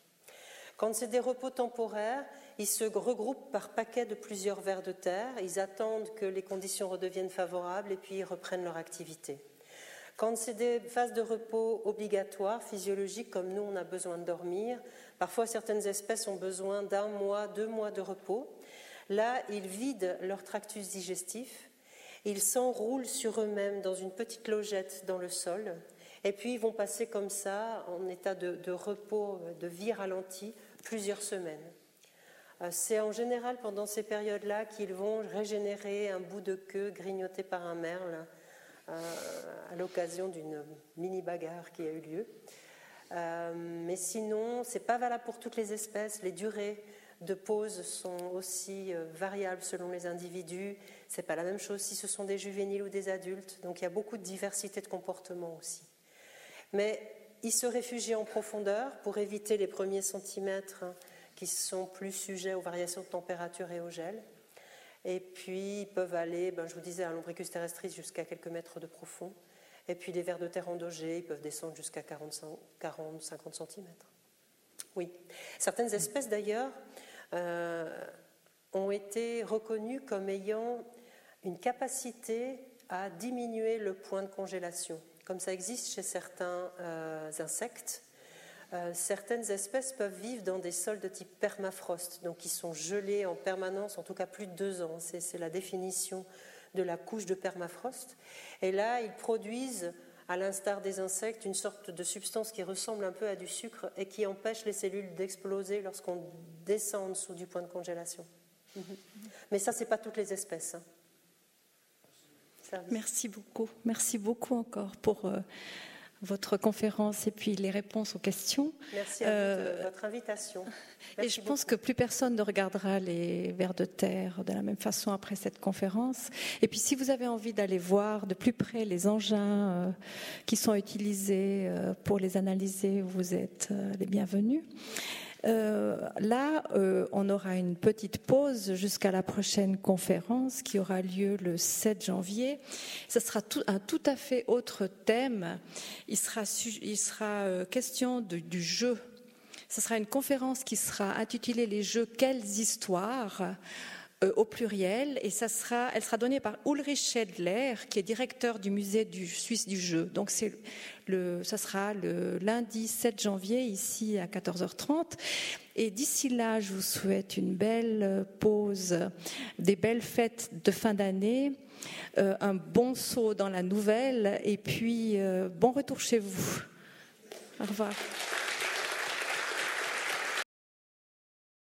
Quand c'est des repos temporaires, ils se regroupent par paquets de plusieurs vers de terre, ils attendent que les conditions redeviennent favorables et puis ils reprennent leur activité. Quand c'est des phases de repos obligatoires, physiologiques, comme nous on a besoin de dormir, Parfois, certaines espèces ont besoin d'un mois, deux mois de repos. Là, ils vident leur tractus digestif, ils s'enroulent sur eux-mêmes dans une petite logette dans le sol, et puis ils vont passer comme ça, en état de, repos, de vie ralentie, plusieurs semaines. Euh, c'est en général pendant ces périodes-là qu'ils vont régénérer un bout de queue grignoté par un merle euh, à l'occasion d'une mini bagarre qui a eu lieu. Euh, mais sinon, ce n'est pas valable pour toutes les espèces. Les durées de pause sont aussi euh, variables selon les individus. Ce n'est pas la même chose si ce sont des juvéniles ou des adultes. Donc il y a beaucoup de diversité de comportement aussi. Mais ils se réfugient en profondeur pour éviter les premiers centimètres hein, qui sont plus sujets aux variations de température et au gel. Et puis ils peuvent aller, ben, je vous disais, à l'ombricus terrestris jusqu'à quelques mètres de profond. Et puis les vers de terre endogés, ils peuvent descendre jusqu'à 40-50 cm. Oui. Certaines espèces d'ailleurs euh, ont été reconnues comme ayant une capacité à diminuer le point de congélation, comme ça existe chez certains euh, insectes. Euh, certaines espèces peuvent vivre dans des sols de type permafrost, donc qui sont gelés en permanence, en tout cas plus de deux ans. C'est la définition de la couche de permafrost. Et là, ils produisent, à l'instar des insectes, une sorte de substance qui ressemble un peu à du sucre et qui empêche les cellules d'exploser lorsqu'on descend en dessous du point de congélation. Mhm. Mais ça, ce n'est pas toutes les espèces. Hein. Merci beaucoup. Merci beaucoup encore pour euh, votre conférence et puis les réponses aux questions. Merci à vous de euh, votre invitation. et je pense que plus personne ne regardera les vers de terre de la même façon après cette conférence. Et puis si vous avez envie d'aller voir de plus près les engins euh, qui sont utilisés pour les analyser, vous êtes les bienvenus. Euh, là, euh, on aura une petite pause jusqu'à la prochaine conférence qui aura lieu le 7 janvier. Ce sera un tout à fait autre thème. Il sera, euh, question du jeu. Ce sera une conférence qui sera intitulée Les jeux, quelles histoires? Au pluriel, et ça sera, elle sera donnée par Ulrich Schedler, qui est directeur du musée suisse du jeu. Donc c'est le, ça sera le lundi 7 janvier ici à 14h30. Et d'ici là, je vous souhaite une belle pause, des belles fêtes de fin d'année, euh, un bon saut dans la nouvelle, et puis euh, bon retour chez vous. Au revoir.